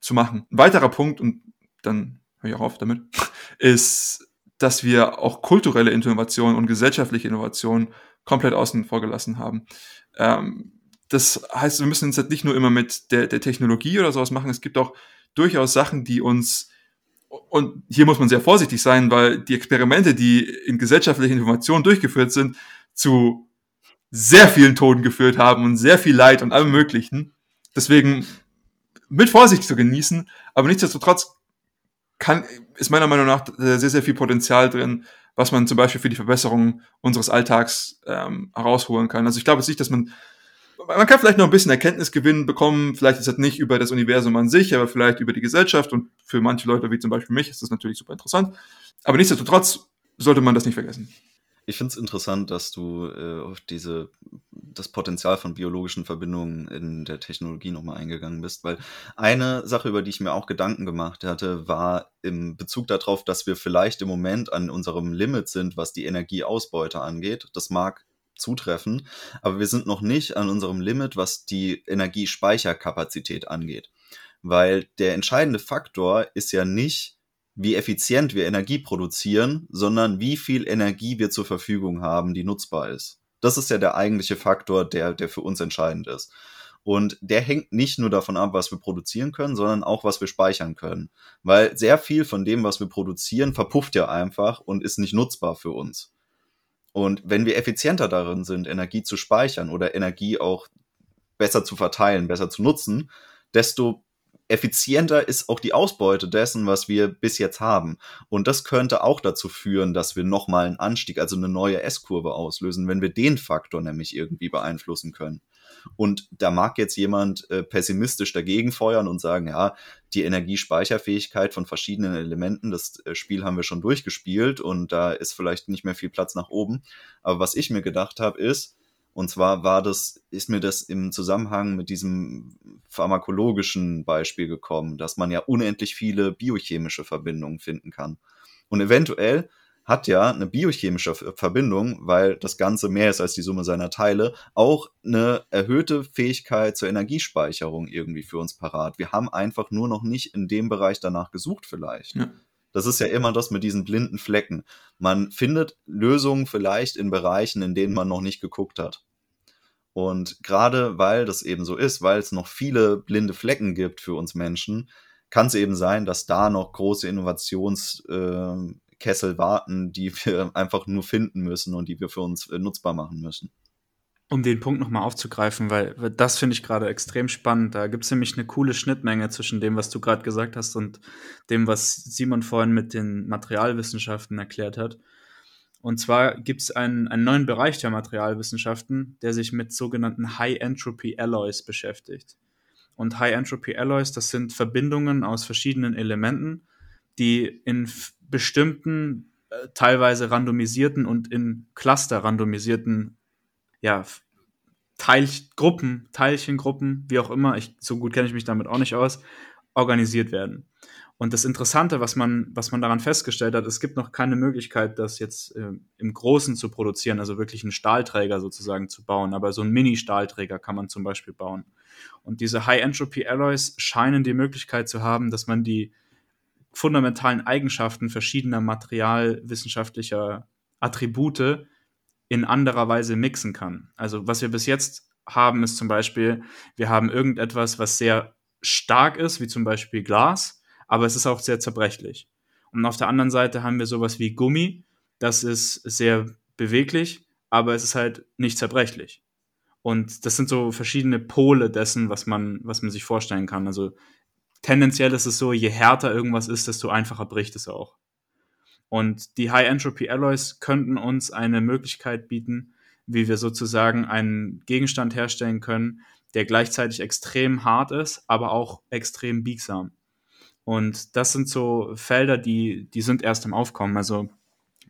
zu machen. Ein weiterer Punkt, und dann höre ich auch auf damit, ist, dass wir auch kulturelle Innovation und gesellschaftliche Innovation komplett außen vor gelassen haben. Ähm, das heißt, wir müssen uns jetzt nicht nur immer mit der, der Technologie oder sowas machen, es gibt auch durchaus Sachen, die uns und hier muss man sehr vorsichtig sein, weil die Experimente, die in gesellschaftlichen Innovationen durchgeführt sind, zu sehr vielen Toten geführt haben und sehr viel Leid und allem Möglichen. Deswegen mit Vorsicht zu genießen, aber nichtsdestotrotz kann, ist meiner Meinung nach sehr, sehr viel Potenzial drin, was man zum Beispiel für die Verbesserung unseres Alltags ähm, herausholen kann. Also ich glaube jetzt nicht, dass man man kann vielleicht noch ein bisschen Erkenntnisgewinn bekommen, vielleicht ist das nicht über das Universum an sich, aber vielleicht über die Gesellschaft und für manche Leute, wie zum Beispiel mich, ist das natürlich super interessant. Aber nichtsdestotrotz sollte man das nicht vergessen. Ich finde es interessant, dass du äh, auf diese, das Potenzial von biologischen Verbindungen in der Technologie nochmal eingegangen bist, weil eine Sache, über die ich mir auch Gedanken gemacht hatte, war im Bezug darauf, dass wir vielleicht im Moment an unserem Limit sind, was die Energieausbeute angeht. Das mag zutreffen, aber wir sind noch nicht an unserem Limit, was die Energiespeicherkapazität angeht. Weil der entscheidende Faktor ist ja nicht, wie effizient wir Energie produzieren, sondern wie viel Energie wir zur Verfügung haben, die nutzbar ist. Das ist ja der eigentliche Faktor, der, der für uns entscheidend ist. Und der hängt nicht nur davon ab, was wir produzieren können, sondern auch, was wir speichern können. Weil sehr viel von dem, was wir produzieren, verpufft ja einfach und ist nicht nutzbar für uns. Und wenn wir effizienter darin sind, Energie zu speichern oder Energie auch besser zu verteilen, besser zu nutzen, desto effizienter ist auch die Ausbeute dessen, was wir bis jetzt haben. Und das könnte auch dazu führen, dass wir nochmal einen Anstieg, also eine neue S-Kurve auslösen, wenn wir den Faktor nämlich irgendwie beeinflussen können. Und da mag jetzt jemand äh, pessimistisch dagegen feuern und sagen, ja, die Energiespeicherfähigkeit von verschiedenen Elementen, das äh, Spiel haben wir schon durchgespielt und da ist vielleicht nicht mehr viel Platz nach oben. Aber was ich mir gedacht habe, ist, und zwar war das, ist mir das im Zusammenhang mit diesem pharmakologischen Beispiel gekommen, dass man ja unendlich viele biochemische Verbindungen finden kann. Und eventuell hat ja eine biochemische Verbindung, weil das Ganze mehr ist als die Summe seiner Teile, auch eine erhöhte Fähigkeit zur Energiespeicherung irgendwie für uns parat. Wir haben einfach nur noch nicht in dem Bereich danach gesucht vielleicht. Ja. Das ist ja immer das mit diesen blinden Flecken. Man findet Lösungen vielleicht in Bereichen, in denen man noch nicht geguckt hat. Und gerade weil das eben so ist, weil es noch viele blinde Flecken gibt für uns Menschen, kann es eben sein, dass da noch große Innovationskessel äh, warten, die wir einfach nur finden müssen und die wir für uns äh, nutzbar machen müssen um den Punkt nochmal aufzugreifen, weil, das finde ich gerade extrem spannend. Da gibt es nämlich eine coole Schnittmenge zwischen dem, was du gerade gesagt hast und dem, was Simon vorhin mit den Materialwissenschaften erklärt hat. Und zwar gibt es einen, einen neuen Bereich der Materialwissenschaften, der sich mit sogenannten High-Entropy-Alloys beschäftigt. Und High-Entropy-Alloys, das sind Verbindungen aus verschiedenen Elementen, die in bestimmten, äh, teilweise randomisierten und in Cluster randomisierten ja, Teilgruppen, Teilchengruppen, wie auch immer, ich, so gut kenne ich mich damit auch nicht aus, organisiert werden. Und das Interessante, was man, was man daran festgestellt hat, es gibt noch keine Möglichkeit, das jetzt äh, im Großen zu produzieren, also wirklich einen Stahlträger sozusagen zu bauen. Aber so einen Mini-Stahlträger kann man zum Beispiel bauen. Und diese High-Entropy-Alloys scheinen die Möglichkeit zu haben, dass man die fundamentalen Eigenschaften verschiedener materialwissenschaftlicher Attribute in anderer Weise mixen kann. Also was wir bis jetzt haben, ist zum Beispiel, wir haben irgendetwas, was sehr stark ist, wie zum Beispiel Glas, aber es ist auch sehr zerbrechlich. Und auf der anderen Seite haben wir sowas wie Gummi, das ist sehr beweglich, aber es ist halt nicht zerbrechlich. Und das sind so verschiedene Pole dessen, was man, was man sich vorstellen kann. Also tendenziell ist es so, je härter irgendwas ist, desto einfacher bricht es auch. Und die High Entropy Alloys könnten uns eine Möglichkeit bieten, wie wir sozusagen einen Gegenstand herstellen können, der gleichzeitig extrem hart ist, aber auch extrem biegsam. Und das sind so Felder, die, die sind erst im Aufkommen. Also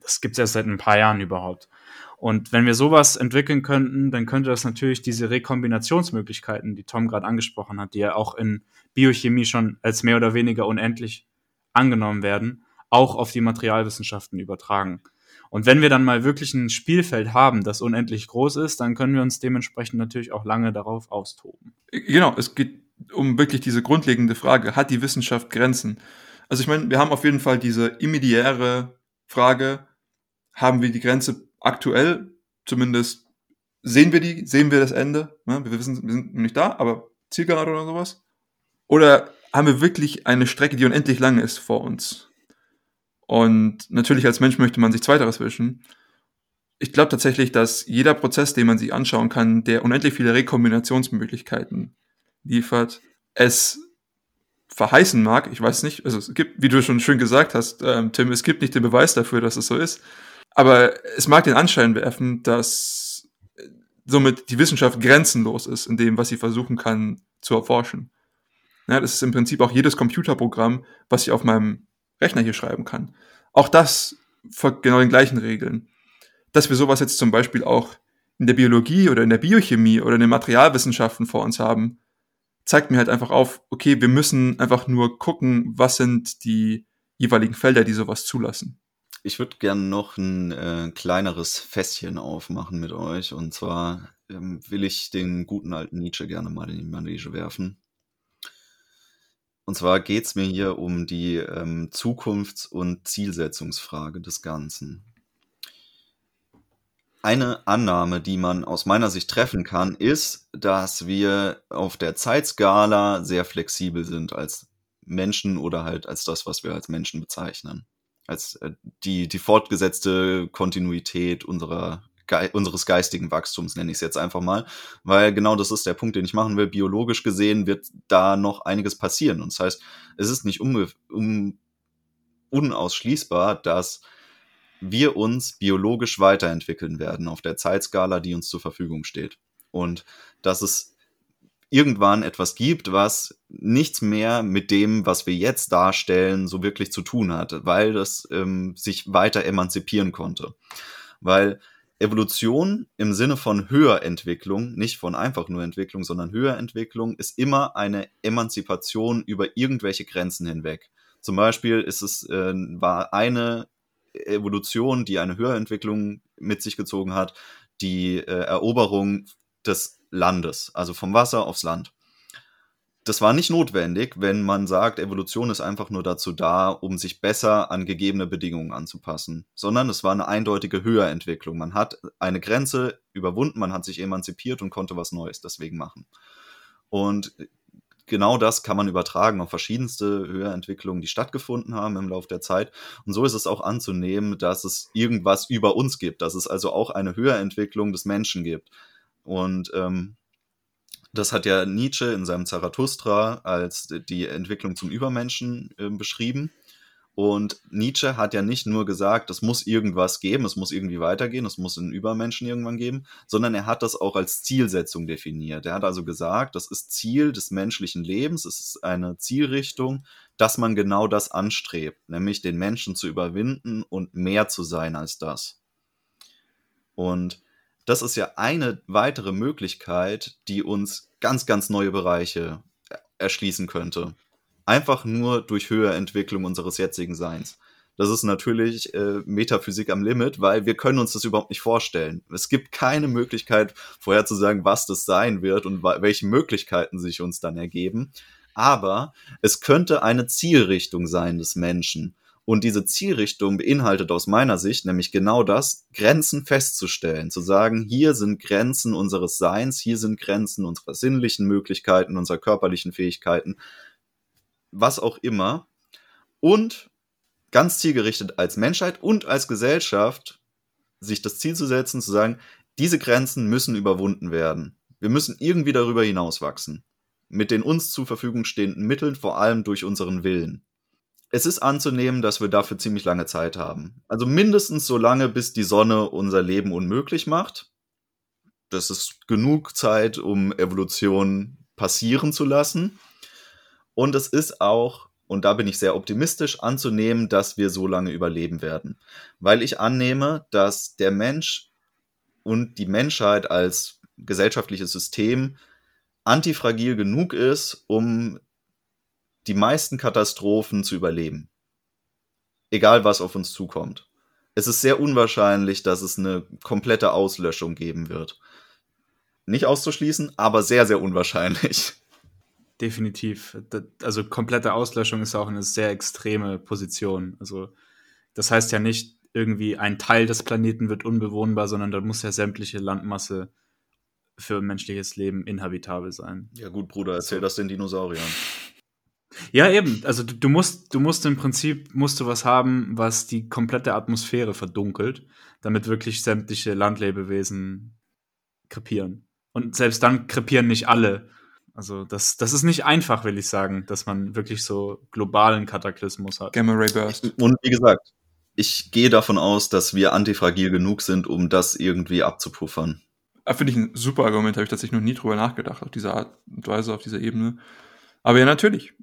das gibt es erst seit ein paar Jahren überhaupt. Und wenn wir sowas entwickeln könnten, dann könnte das natürlich diese Rekombinationsmöglichkeiten, die Tom gerade angesprochen hat, die ja auch in Biochemie schon als mehr oder weniger unendlich angenommen werden, auch auf die Materialwissenschaften übertragen. Und wenn wir dann mal wirklich ein Spielfeld haben, das unendlich groß ist, dann können wir uns dementsprechend natürlich auch lange darauf austoben. Genau, es geht um wirklich diese grundlegende Frage, hat die Wissenschaft Grenzen? Also ich meine, wir haben auf jeden Fall diese immediäre Frage, haben wir die Grenze aktuell, zumindest sehen wir die, sehen wir das Ende? Ne? Wir wissen, wir sind noch nicht da, aber Zielgerade oder sowas? Oder haben wir wirklich eine Strecke, die unendlich lang ist vor uns? Und natürlich als Mensch möchte man sich zweiteres wischen. Ich glaube tatsächlich, dass jeder Prozess, den man sich anschauen kann, der unendlich viele Rekombinationsmöglichkeiten liefert, es verheißen mag, ich weiß nicht, also es gibt, wie du schon schön gesagt hast, ähm, Tim, es gibt nicht den Beweis dafür, dass es so ist, aber es mag den Anschein werfen, dass somit die Wissenschaft grenzenlos ist in dem, was sie versuchen kann zu erforschen. Ja, das ist im Prinzip auch jedes Computerprogramm, was ich auf meinem Rechner hier schreiben kann. Auch das folgt genau den gleichen Regeln. Dass wir sowas jetzt zum Beispiel auch in der Biologie oder in der Biochemie oder in den Materialwissenschaften vor uns haben, zeigt mir halt einfach auf, okay, wir müssen einfach nur gucken, was sind die jeweiligen Felder, die sowas zulassen. Ich würde gerne noch ein äh, kleineres Fässchen aufmachen mit euch. Und zwar ähm, will ich den guten alten Nietzsche gerne mal in die Manege werfen. Und zwar geht es mir hier um die ähm, Zukunfts- und Zielsetzungsfrage des Ganzen eine Annahme, die man aus meiner Sicht treffen kann, ist, dass wir auf der Zeitskala sehr flexibel sind als Menschen oder halt als das, was wir als Menschen bezeichnen. Als äh, die, die fortgesetzte Kontinuität unserer, Ge unseres geistigen Wachstums, nenne ich es jetzt einfach mal. Weil genau das ist der Punkt, den ich machen will. Biologisch gesehen wird da noch einiges passieren. Und das heißt, es ist nicht um, unausschließbar, dass wir uns biologisch weiterentwickeln werden auf der Zeitskala, die uns zur Verfügung steht. Und dass es irgendwann etwas gibt, was nichts mehr mit dem, was wir jetzt darstellen, so wirklich zu tun hat, weil das ähm, sich weiter emanzipieren konnte. Weil Evolution im Sinne von Höherentwicklung, nicht von einfach nur Entwicklung, sondern Höherentwicklung, ist immer eine Emanzipation über irgendwelche Grenzen hinweg. Zum Beispiel ist es, äh, war eine Evolution, die eine Höherentwicklung mit sich gezogen hat, die äh, Eroberung des Landes, also vom Wasser aufs Land. Das war nicht notwendig, wenn man sagt, Evolution ist einfach nur dazu da, um sich besser an gegebene Bedingungen anzupassen, sondern es war eine eindeutige Höherentwicklung. Man hat eine Grenze überwunden, man hat sich emanzipiert und konnte was Neues deswegen machen. Und genau das kann man übertragen auf verschiedenste Höherentwicklungen, die stattgefunden haben im Laufe der Zeit. Und so ist es auch anzunehmen, dass es irgendwas über uns gibt, dass es also auch eine Höherentwicklung des Menschen gibt. Und ähm, das hat ja Nietzsche in seinem Zarathustra als die Entwicklung zum Übermenschen äh, beschrieben. Und Nietzsche hat ja nicht nur gesagt, es muss irgendwas geben, es muss irgendwie weitergehen, es muss einen Übermenschen irgendwann geben, sondern er hat das auch als Zielsetzung definiert. Er hat also gesagt, das ist Ziel des menschlichen Lebens, es ist eine Zielrichtung, dass man genau das anstrebt, nämlich den Menschen zu überwinden und mehr zu sein als das. Und das ist ja eine weitere Möglichkeit, die uns ganz, ganz neue Bereiche erschließen könnte. Einfach nur durch höhere Entwicklung unseres jetzigen Seins. Das ist natürlich äh, Metaphysik am Limit, weil wir können uns das überhaupt nicht vorstellen. Es gibt keine Möglichkeit vorherzusagen, was das sein wird und welche Möglichkeiten sich uns dann ergeben. Aber es könnte eine Zielrichtung sein des Menschen. Und diese Zielrichtung beinhaltet aus meiner Sicht nämlich genau das, Grenzen festzustellen, zu sagen, hier sind Grenzen unseres Seins, hier sind Grenzen unserer sinnlichen Möglichkeiten, unserer körperlichen Fähigkeiten, was auch immer. Und ganz zielgerichtet als Menschheit und als Gesellschaft sich das Ziel zu setzen, zu sagen, diese Grenzen müssen überwunden werden. Wir müssen irgendwie darüber hinauswachsen. Mit den uns zur Verfügung stehenden Mitteln, vor allem durch unseren Willen. Es ist anzunehmen, dass wir dafür ziemlich lange Zeit haben. Also mindestens so lange, bis die Sonne unser Leben unmöglich macht. Das ist genug Zeit, um Evolution passieren zu lassen. Und es ist auch und da bin ich sehr optimistisch anzunehmen, dass wir so lange überleben werden. Weil ich annehme, dass der Mensch und die Menschheit als gesellschaftliches System antifragil genug ist, um die meisten Katastrophen zu überleben. Egal was auf uns zukommt. Es ist sehr unwahrscheinlich, dass es eine komplette Auslöschung geben wird. Nicht auszuschließen, aber sehr, sehr unwahrscheinlich definitiv. Also komplette Auslöschung ist auch eine sehr extreme Position. Also das heißt ja nicht irgendwie ein Teil des Planeten wird unbewohnbar, sondern da muss ja sämtliche Landmasse für menschliches Leben inhabitabel sein. Ja gut, Bruder, erzähl das den Dinosauriern. Ja, eben. Also du, du, musst, du musst im Prinzip musst du was haben, was die komplette Atmosphäre verdunkelt, damit wirklich sämtliche Landlebewesen krepieren. Und selbst dann krepieren nicht alle. Also das, das ist nicht einfach, will ich sagen, dass man wirklich so globalen Kataklysmus hat. Gamma Ray Burst. Und wie gesagt, ich gehe davon aus, dass wir antifragil genug sind, um das irgendwie abzupuffern. Ah, finde ich ein super Argument, habe ich tatsächlich noch nie drüber nachgedacht, auf diese Art und Weise, auf dieser Ebene. Aber ja, natürlich.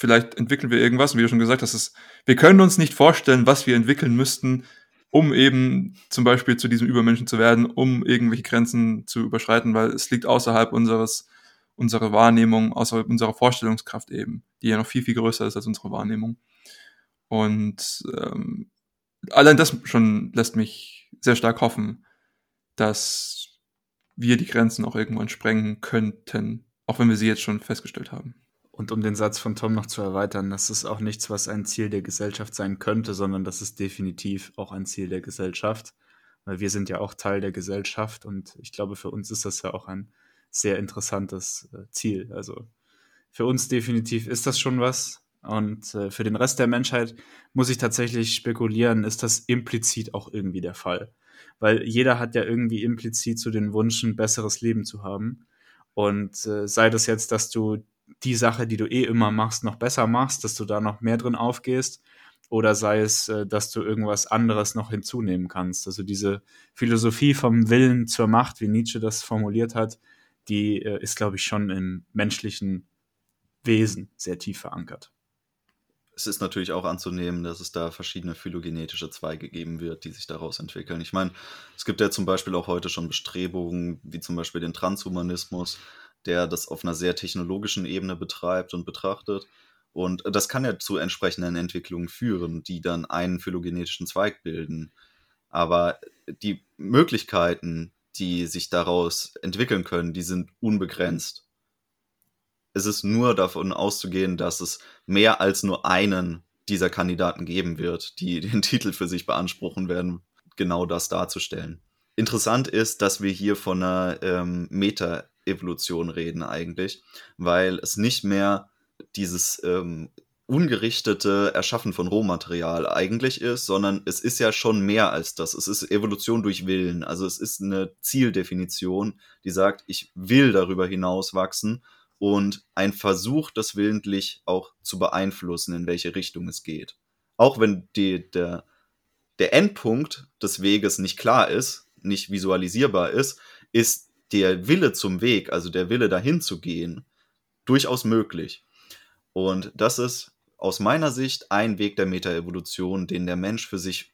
Vielleicht entwickeln wir irgendwas, wie du schon gesagt hast, ist, wir können uns nicht vorstellen, was wir entwickeln müssten, um eben zum Beispiel zu diesem Übermenschen zu werden, um irgendwelche Grenzen zu überschreiten, weil es liegt außerhalb unseres unsere Wahrnehmung, außer unserer Vorstellungskraft eben, die ja noch viel, viel größer ist als unsere Wahrnehmung. Und ähm, allein das schon lässt mich sehr stark hoffen, dass wir die Grenzen auch irgendwann sprengen könnten, auch wenn wir sie jetzt schon festgestellt haben. Und um den Satz von Tom noch zu erweitern, das ist auch nichts, was ein Ziel der Gesellschaft sein könnte, sondern das ist definitiv auch ein Ziel der Gesellschaft, weil wir sind ja auch Teil der Gesellschaft und ich glaube, für uns ist das ja auch ein sehr interessantes äh, Ziel. Also für uns definitiv ist das schon was. Und äh, für den Rest der Menschheit muss ich tatsächlich spekulieren, ist das implizit auch irgendwie der Fall. Weil jeder hat ja irgendwie implizit zu so den Wunsch, ein besseres Leben zu haben. Und äh, sei das jetzt, dass du die Sache, die du eh immer machst, noch besser machst, dass du da noch mehr drin aufgehst, oder sei es, äh, dass du irgendwas anderes noch hinzunehmen kannst. Also diese Philosophie vom Willen zur Macht, wie Nietzsche das formuliert hat, die äh, ist, glaube ich, schon im menschlichen Wesen sehr tief verankert. Es ist natürlich auch anzunehmen, dass es da verschiedene phylogenetische Zweige geben wird, die sich daraus entwickeln. Ich meine, es gibt ja zum Beispiel auch heute schon Bestrebungen, wie zum Beispiel den Transhumanismus, der das auf einer sehr technologischen Ebene betreibt und betrachtet. Und das kann ja zu entsprechenden Entwicklungen führen, die dann einen phylogenetischen Zweig bilden. Aber die Möglichkeiten, die sich daraus entwickeln können, die sind unbegrenzt. Es ist nur davon auszugehen, dass es mehr als nur einen dieser Kandidaten geben wird, die den Titel für sich beanspruchen werden, genau das darzustellen. Interessant ist, dass wir hier von einer ähm, Meta-Evolution reden eigentlich, weil es nicht mehr dieses ähm, ungerichtete Erschaffen von Rohmaterial eigentlich ist, sondern es ist ja schon mehr als das. Es ist Evolution durch Willen. Also es ist eine Zieldefinition, die sagt, ich will darüber hinaus wachsen und ein Versuch, das willentlich auch zu beeinflussen, in welche Richtung es geht. Auch wenn die, der, der Endpunkt des Weges nicht klar ist, nicht visualisierbar ist, ist der Wille zum Weg, also der Wille dahin zu gehen, durchaus möglich. Und das ist aus meiner Sicht ein Weg der Metaevolution, den der Mensch für sich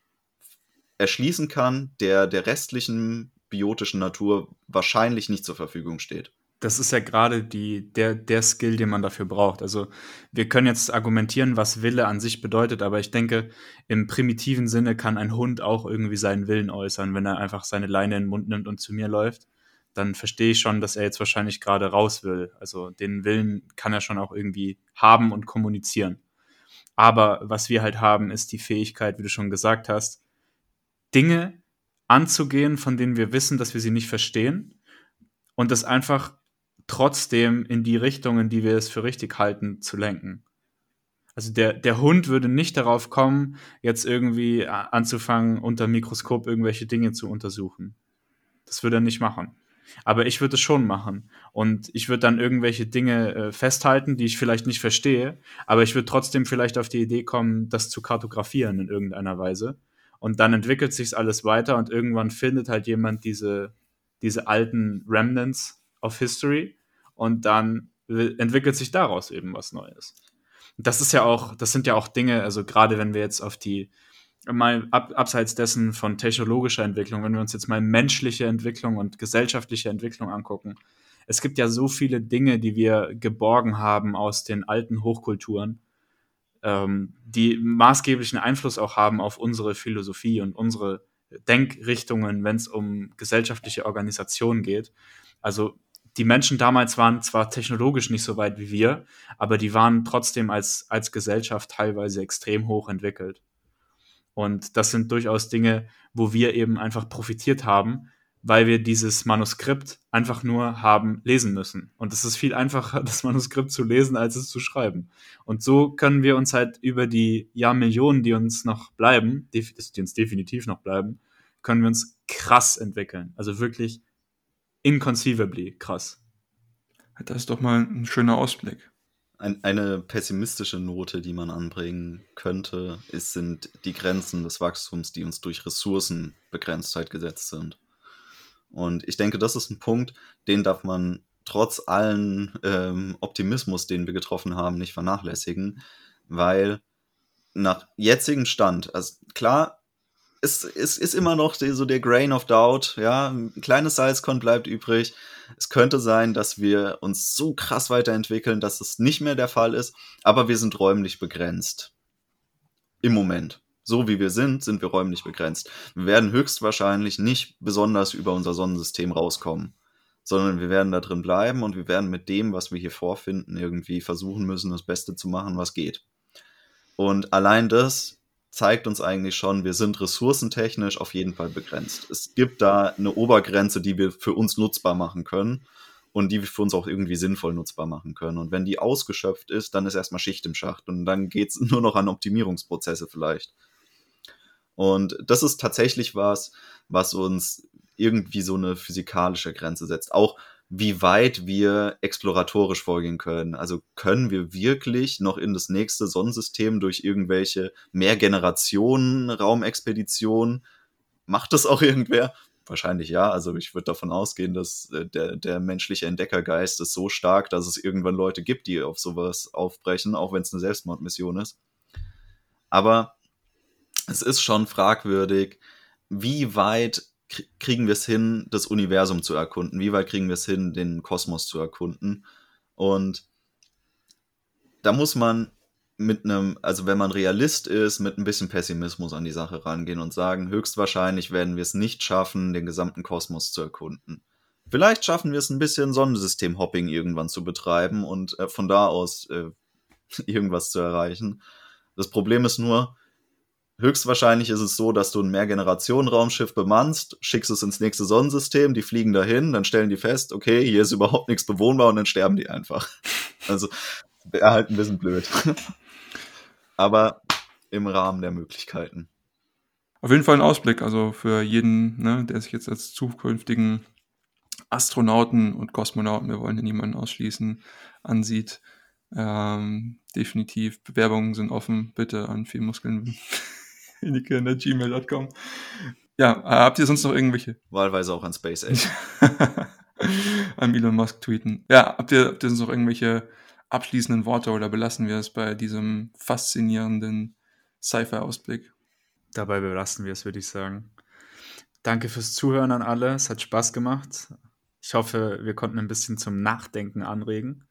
erschließen kann, der der restlichen biotischen Natur wahrscheinlich nicht zur Verfügung steht. Das ist ja gerade die, der, der Skill, den man dafür braucht. Also wir können jetzt argumentieren, was Wille an sich bedeutet, aber ich denke, im primitiven Sinne kann ein Hund auch irgendwie seinen Willen äußern, wenn er einfach seine Leine in den Mund nimmt und zu mir läuft. Dann verstehe ich schon, dass er jetzt wahrscheinlich gerade raus will. Also den Willen kann er schon auch irgendwie haben und kommunizieren. Aber was wir halt haben, ist die Fähigkeit, wie du schon gesagt hast, Dinge anzugehen, von denen wir wissen, dass wir sie nicht verstehen und das einfach trotzdem in die Richtung, in die wir es für richtig halten, zu lenken. Also der, der Hund würde nicht darauf kommen, jetzt irgendwie anzufangen, unter Mikroskop irgendwelche Dinge zu untersuchen. Das würde er nicht machen. Aber ich würde es schon machen. Und ich würde dann irgendwelche Dinge äh, festhalten, die ich vielleicht nicht verstehe. Aber ich würde trotzdem vielleicht auf die Idee kommen, das zu kartografieren in irgendeiner Weise. Und dann entwickelt sich alles weiter und irgendwann findet halt jemand diese, diese alten Remnants of History und dann entwickelt sich daraus eben was Neues. Das ist ja auch, das sind ja auch Dinge, also gerade wenn wir jetzt auf die, mal ab, abseits dessen von technologischer Entwicklung, wenn wir uns jetzt mal menschliche Entwicklung und gesellschaftliche Entwicklung angucken, es gibt ja so viele Dinge, die wir geborgen haben aus den alten Hochkulturen, ähm, die maßgeblichen Einfluss auch haben auf unsere Philosophie und unsere Denkrichtungen, wenn es um gesellschaftliche Organisationen geht. Also die Menschen damals waren zwar technologisch nicht so weit wie wir, aber die waren trotzdem als, als Gesellschaft teilweise extrem hoch entwickelt. Und das sind durchaus Dinge, wo wir eben einfach profitiert haben, weil wir dieses Manuskript einfach nur haben lesen müssen. Und es ist viel einfacher, das Manuskript zu lesen, als es zu schreiben. Und so können wir uns halt über die Jahrmillionen, die uns noch bleiben, die, uns definitiv noch bleiben, können wir uns krass entwickeln. Also wirklich inconceivably krass. Das ist doch mal ein schöner Ausblick. Ein, eine pessimistische Note, die man anbringen könnte, ist, sind die Grenzen des Wachstums, die uns durch Ressourcenbegrenztheit gesetzt sind. Und ich denke, das ist ein Punkt, den darf man trotz allen ähm, Optimismus, den wir getroffen haben, nicht vernachlässigen, weil nach jetzigem Stand, also klar, es, es ist immer noch so der Grain of Doubt, ja, ein kleines Salzkorn bleibt übrig. Es könnte sein, dass wir uns so krass weiterentwickeln, dass es nicht mehr der Fall ist, aber wir sind räumlich begrenzt. Im Moment so wie wir sind, sind wir räumlich begrenzt. Wir werden höchstwahrscheinlich nicht besonders über unser Sonnensystem rauskommen, sondern wir werden da drin bleiben und wir werden mit dem, was wir hier vorfinden, irgendwie versuchen müssen, das Beste zu machen, was geht. Und allein das zeigt uns eigentlich schon, wir sind ressourcentechnisch auf jeden Fall begrenzt. Es gibt da eine Obergrenze, die wir für uns nutzbar machen können und die wir für uns auch irgendwie sinnvoll nutzbar machen können. Und wenn die ausgeschöpft ist, dann ist erstmal Schicht im Schacht und dann geht es nur noch an Optimierungsprozesse vielleicht. Und das ist tatsächlich was, was uns irgendwie so eine physikalische Grenze setzt. Auch wie weit wir exploratorisch vorgehen können. Also können wir wirklich noch in das nächste Sonnensystem durch irgendwelche Mehrgenerationen Raumexpeditionen? Macht das auch irgendwer? Wahrscheinlich ja. Also ich würde davon ausgehen, dass äh, der, der menschliche Entdeckergeist ist so stark, dass es irgendwann Leute gibt, die auf sowas aufbrechen, auch wenn es eine Selbstmordmission ist. Aber es ist schon fragwürdig, wie weit kriegen wir es hin, das Universum zu erkunden? Wie weit kriegen wir es hin, den Kosmos zu erkunden? Und da muss man mit einem, also wenn man Realist ist, mit ein bisschen Pessimismus an die Sache rangehen und sagen, höchstwahrscheinlich werden wir es nicht schaffen, den gesamten Kosmos zu erkunden. Vielleicht schaffen wir es ein bisschen Sonnensystem-Hopping irgendwann zu betreiben und äh, von da aus äh, irgendwas zu erreichen. Das Problem ist nur, Höchstwahrscheinlich ist es so, dass du ein Mehrgenerationen-Raumschiff bemannst, schickst es ins nächste Sonnensystem, die fliegen dahin, dann stellen die fest, okay, hier ist überhaupt nichts bewohnbar und dann sterben die einfach. Also wäre halt ein bisschen blöd. Aber im Rahmen der Möglichkeiten. Auf jeden Fall ein Ausblick, also für jeden, ne, der sich jetzt als zukünftigen Astronauten und Kosmonauten, wir wollen hier niemanden ausschließen, ansieht. Ähm, definitiv, Bewerbungen sind offen, bitte an viel Muskeln gmail.com. Ja, äh, habt ihr sonst noch irgendwelche? Wahlweise auch an SpaceX. an Elon Musk tweeten. Ja, habt ihr, habt ihr sonst noch irgendwelche abschließenden Worte oder belassen wir es bei diesem faszinierenden Sci-Fi-Ausblick? Dabei belassen wir es, würde ich sagen. danke fürs Zuhören an alle. Es hat Spaß gemacht. Ich hoffe, wir konnten ein bisschen zum Nachdenken anregen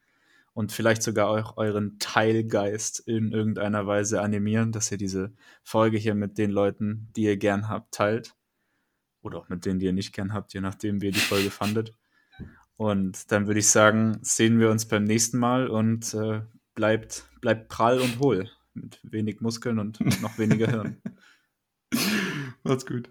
und vielleicht sogar auch euren Teilgeist in irgendeiner Weise animieren, dass ihr diese Folge hier mit den Leuten, die ihr gern habt, teilt. Oder auch mit denen, die ihr nicht gern habt, je nachdem, wie ihr die Folge fandet. Und dann würde ich sagen, sehen wir uns beim nächsten Mal und äh, bleibt, bleibt prall und hohl. Mit wenig Muskeln und noch weniger Hirn. Macht's gut.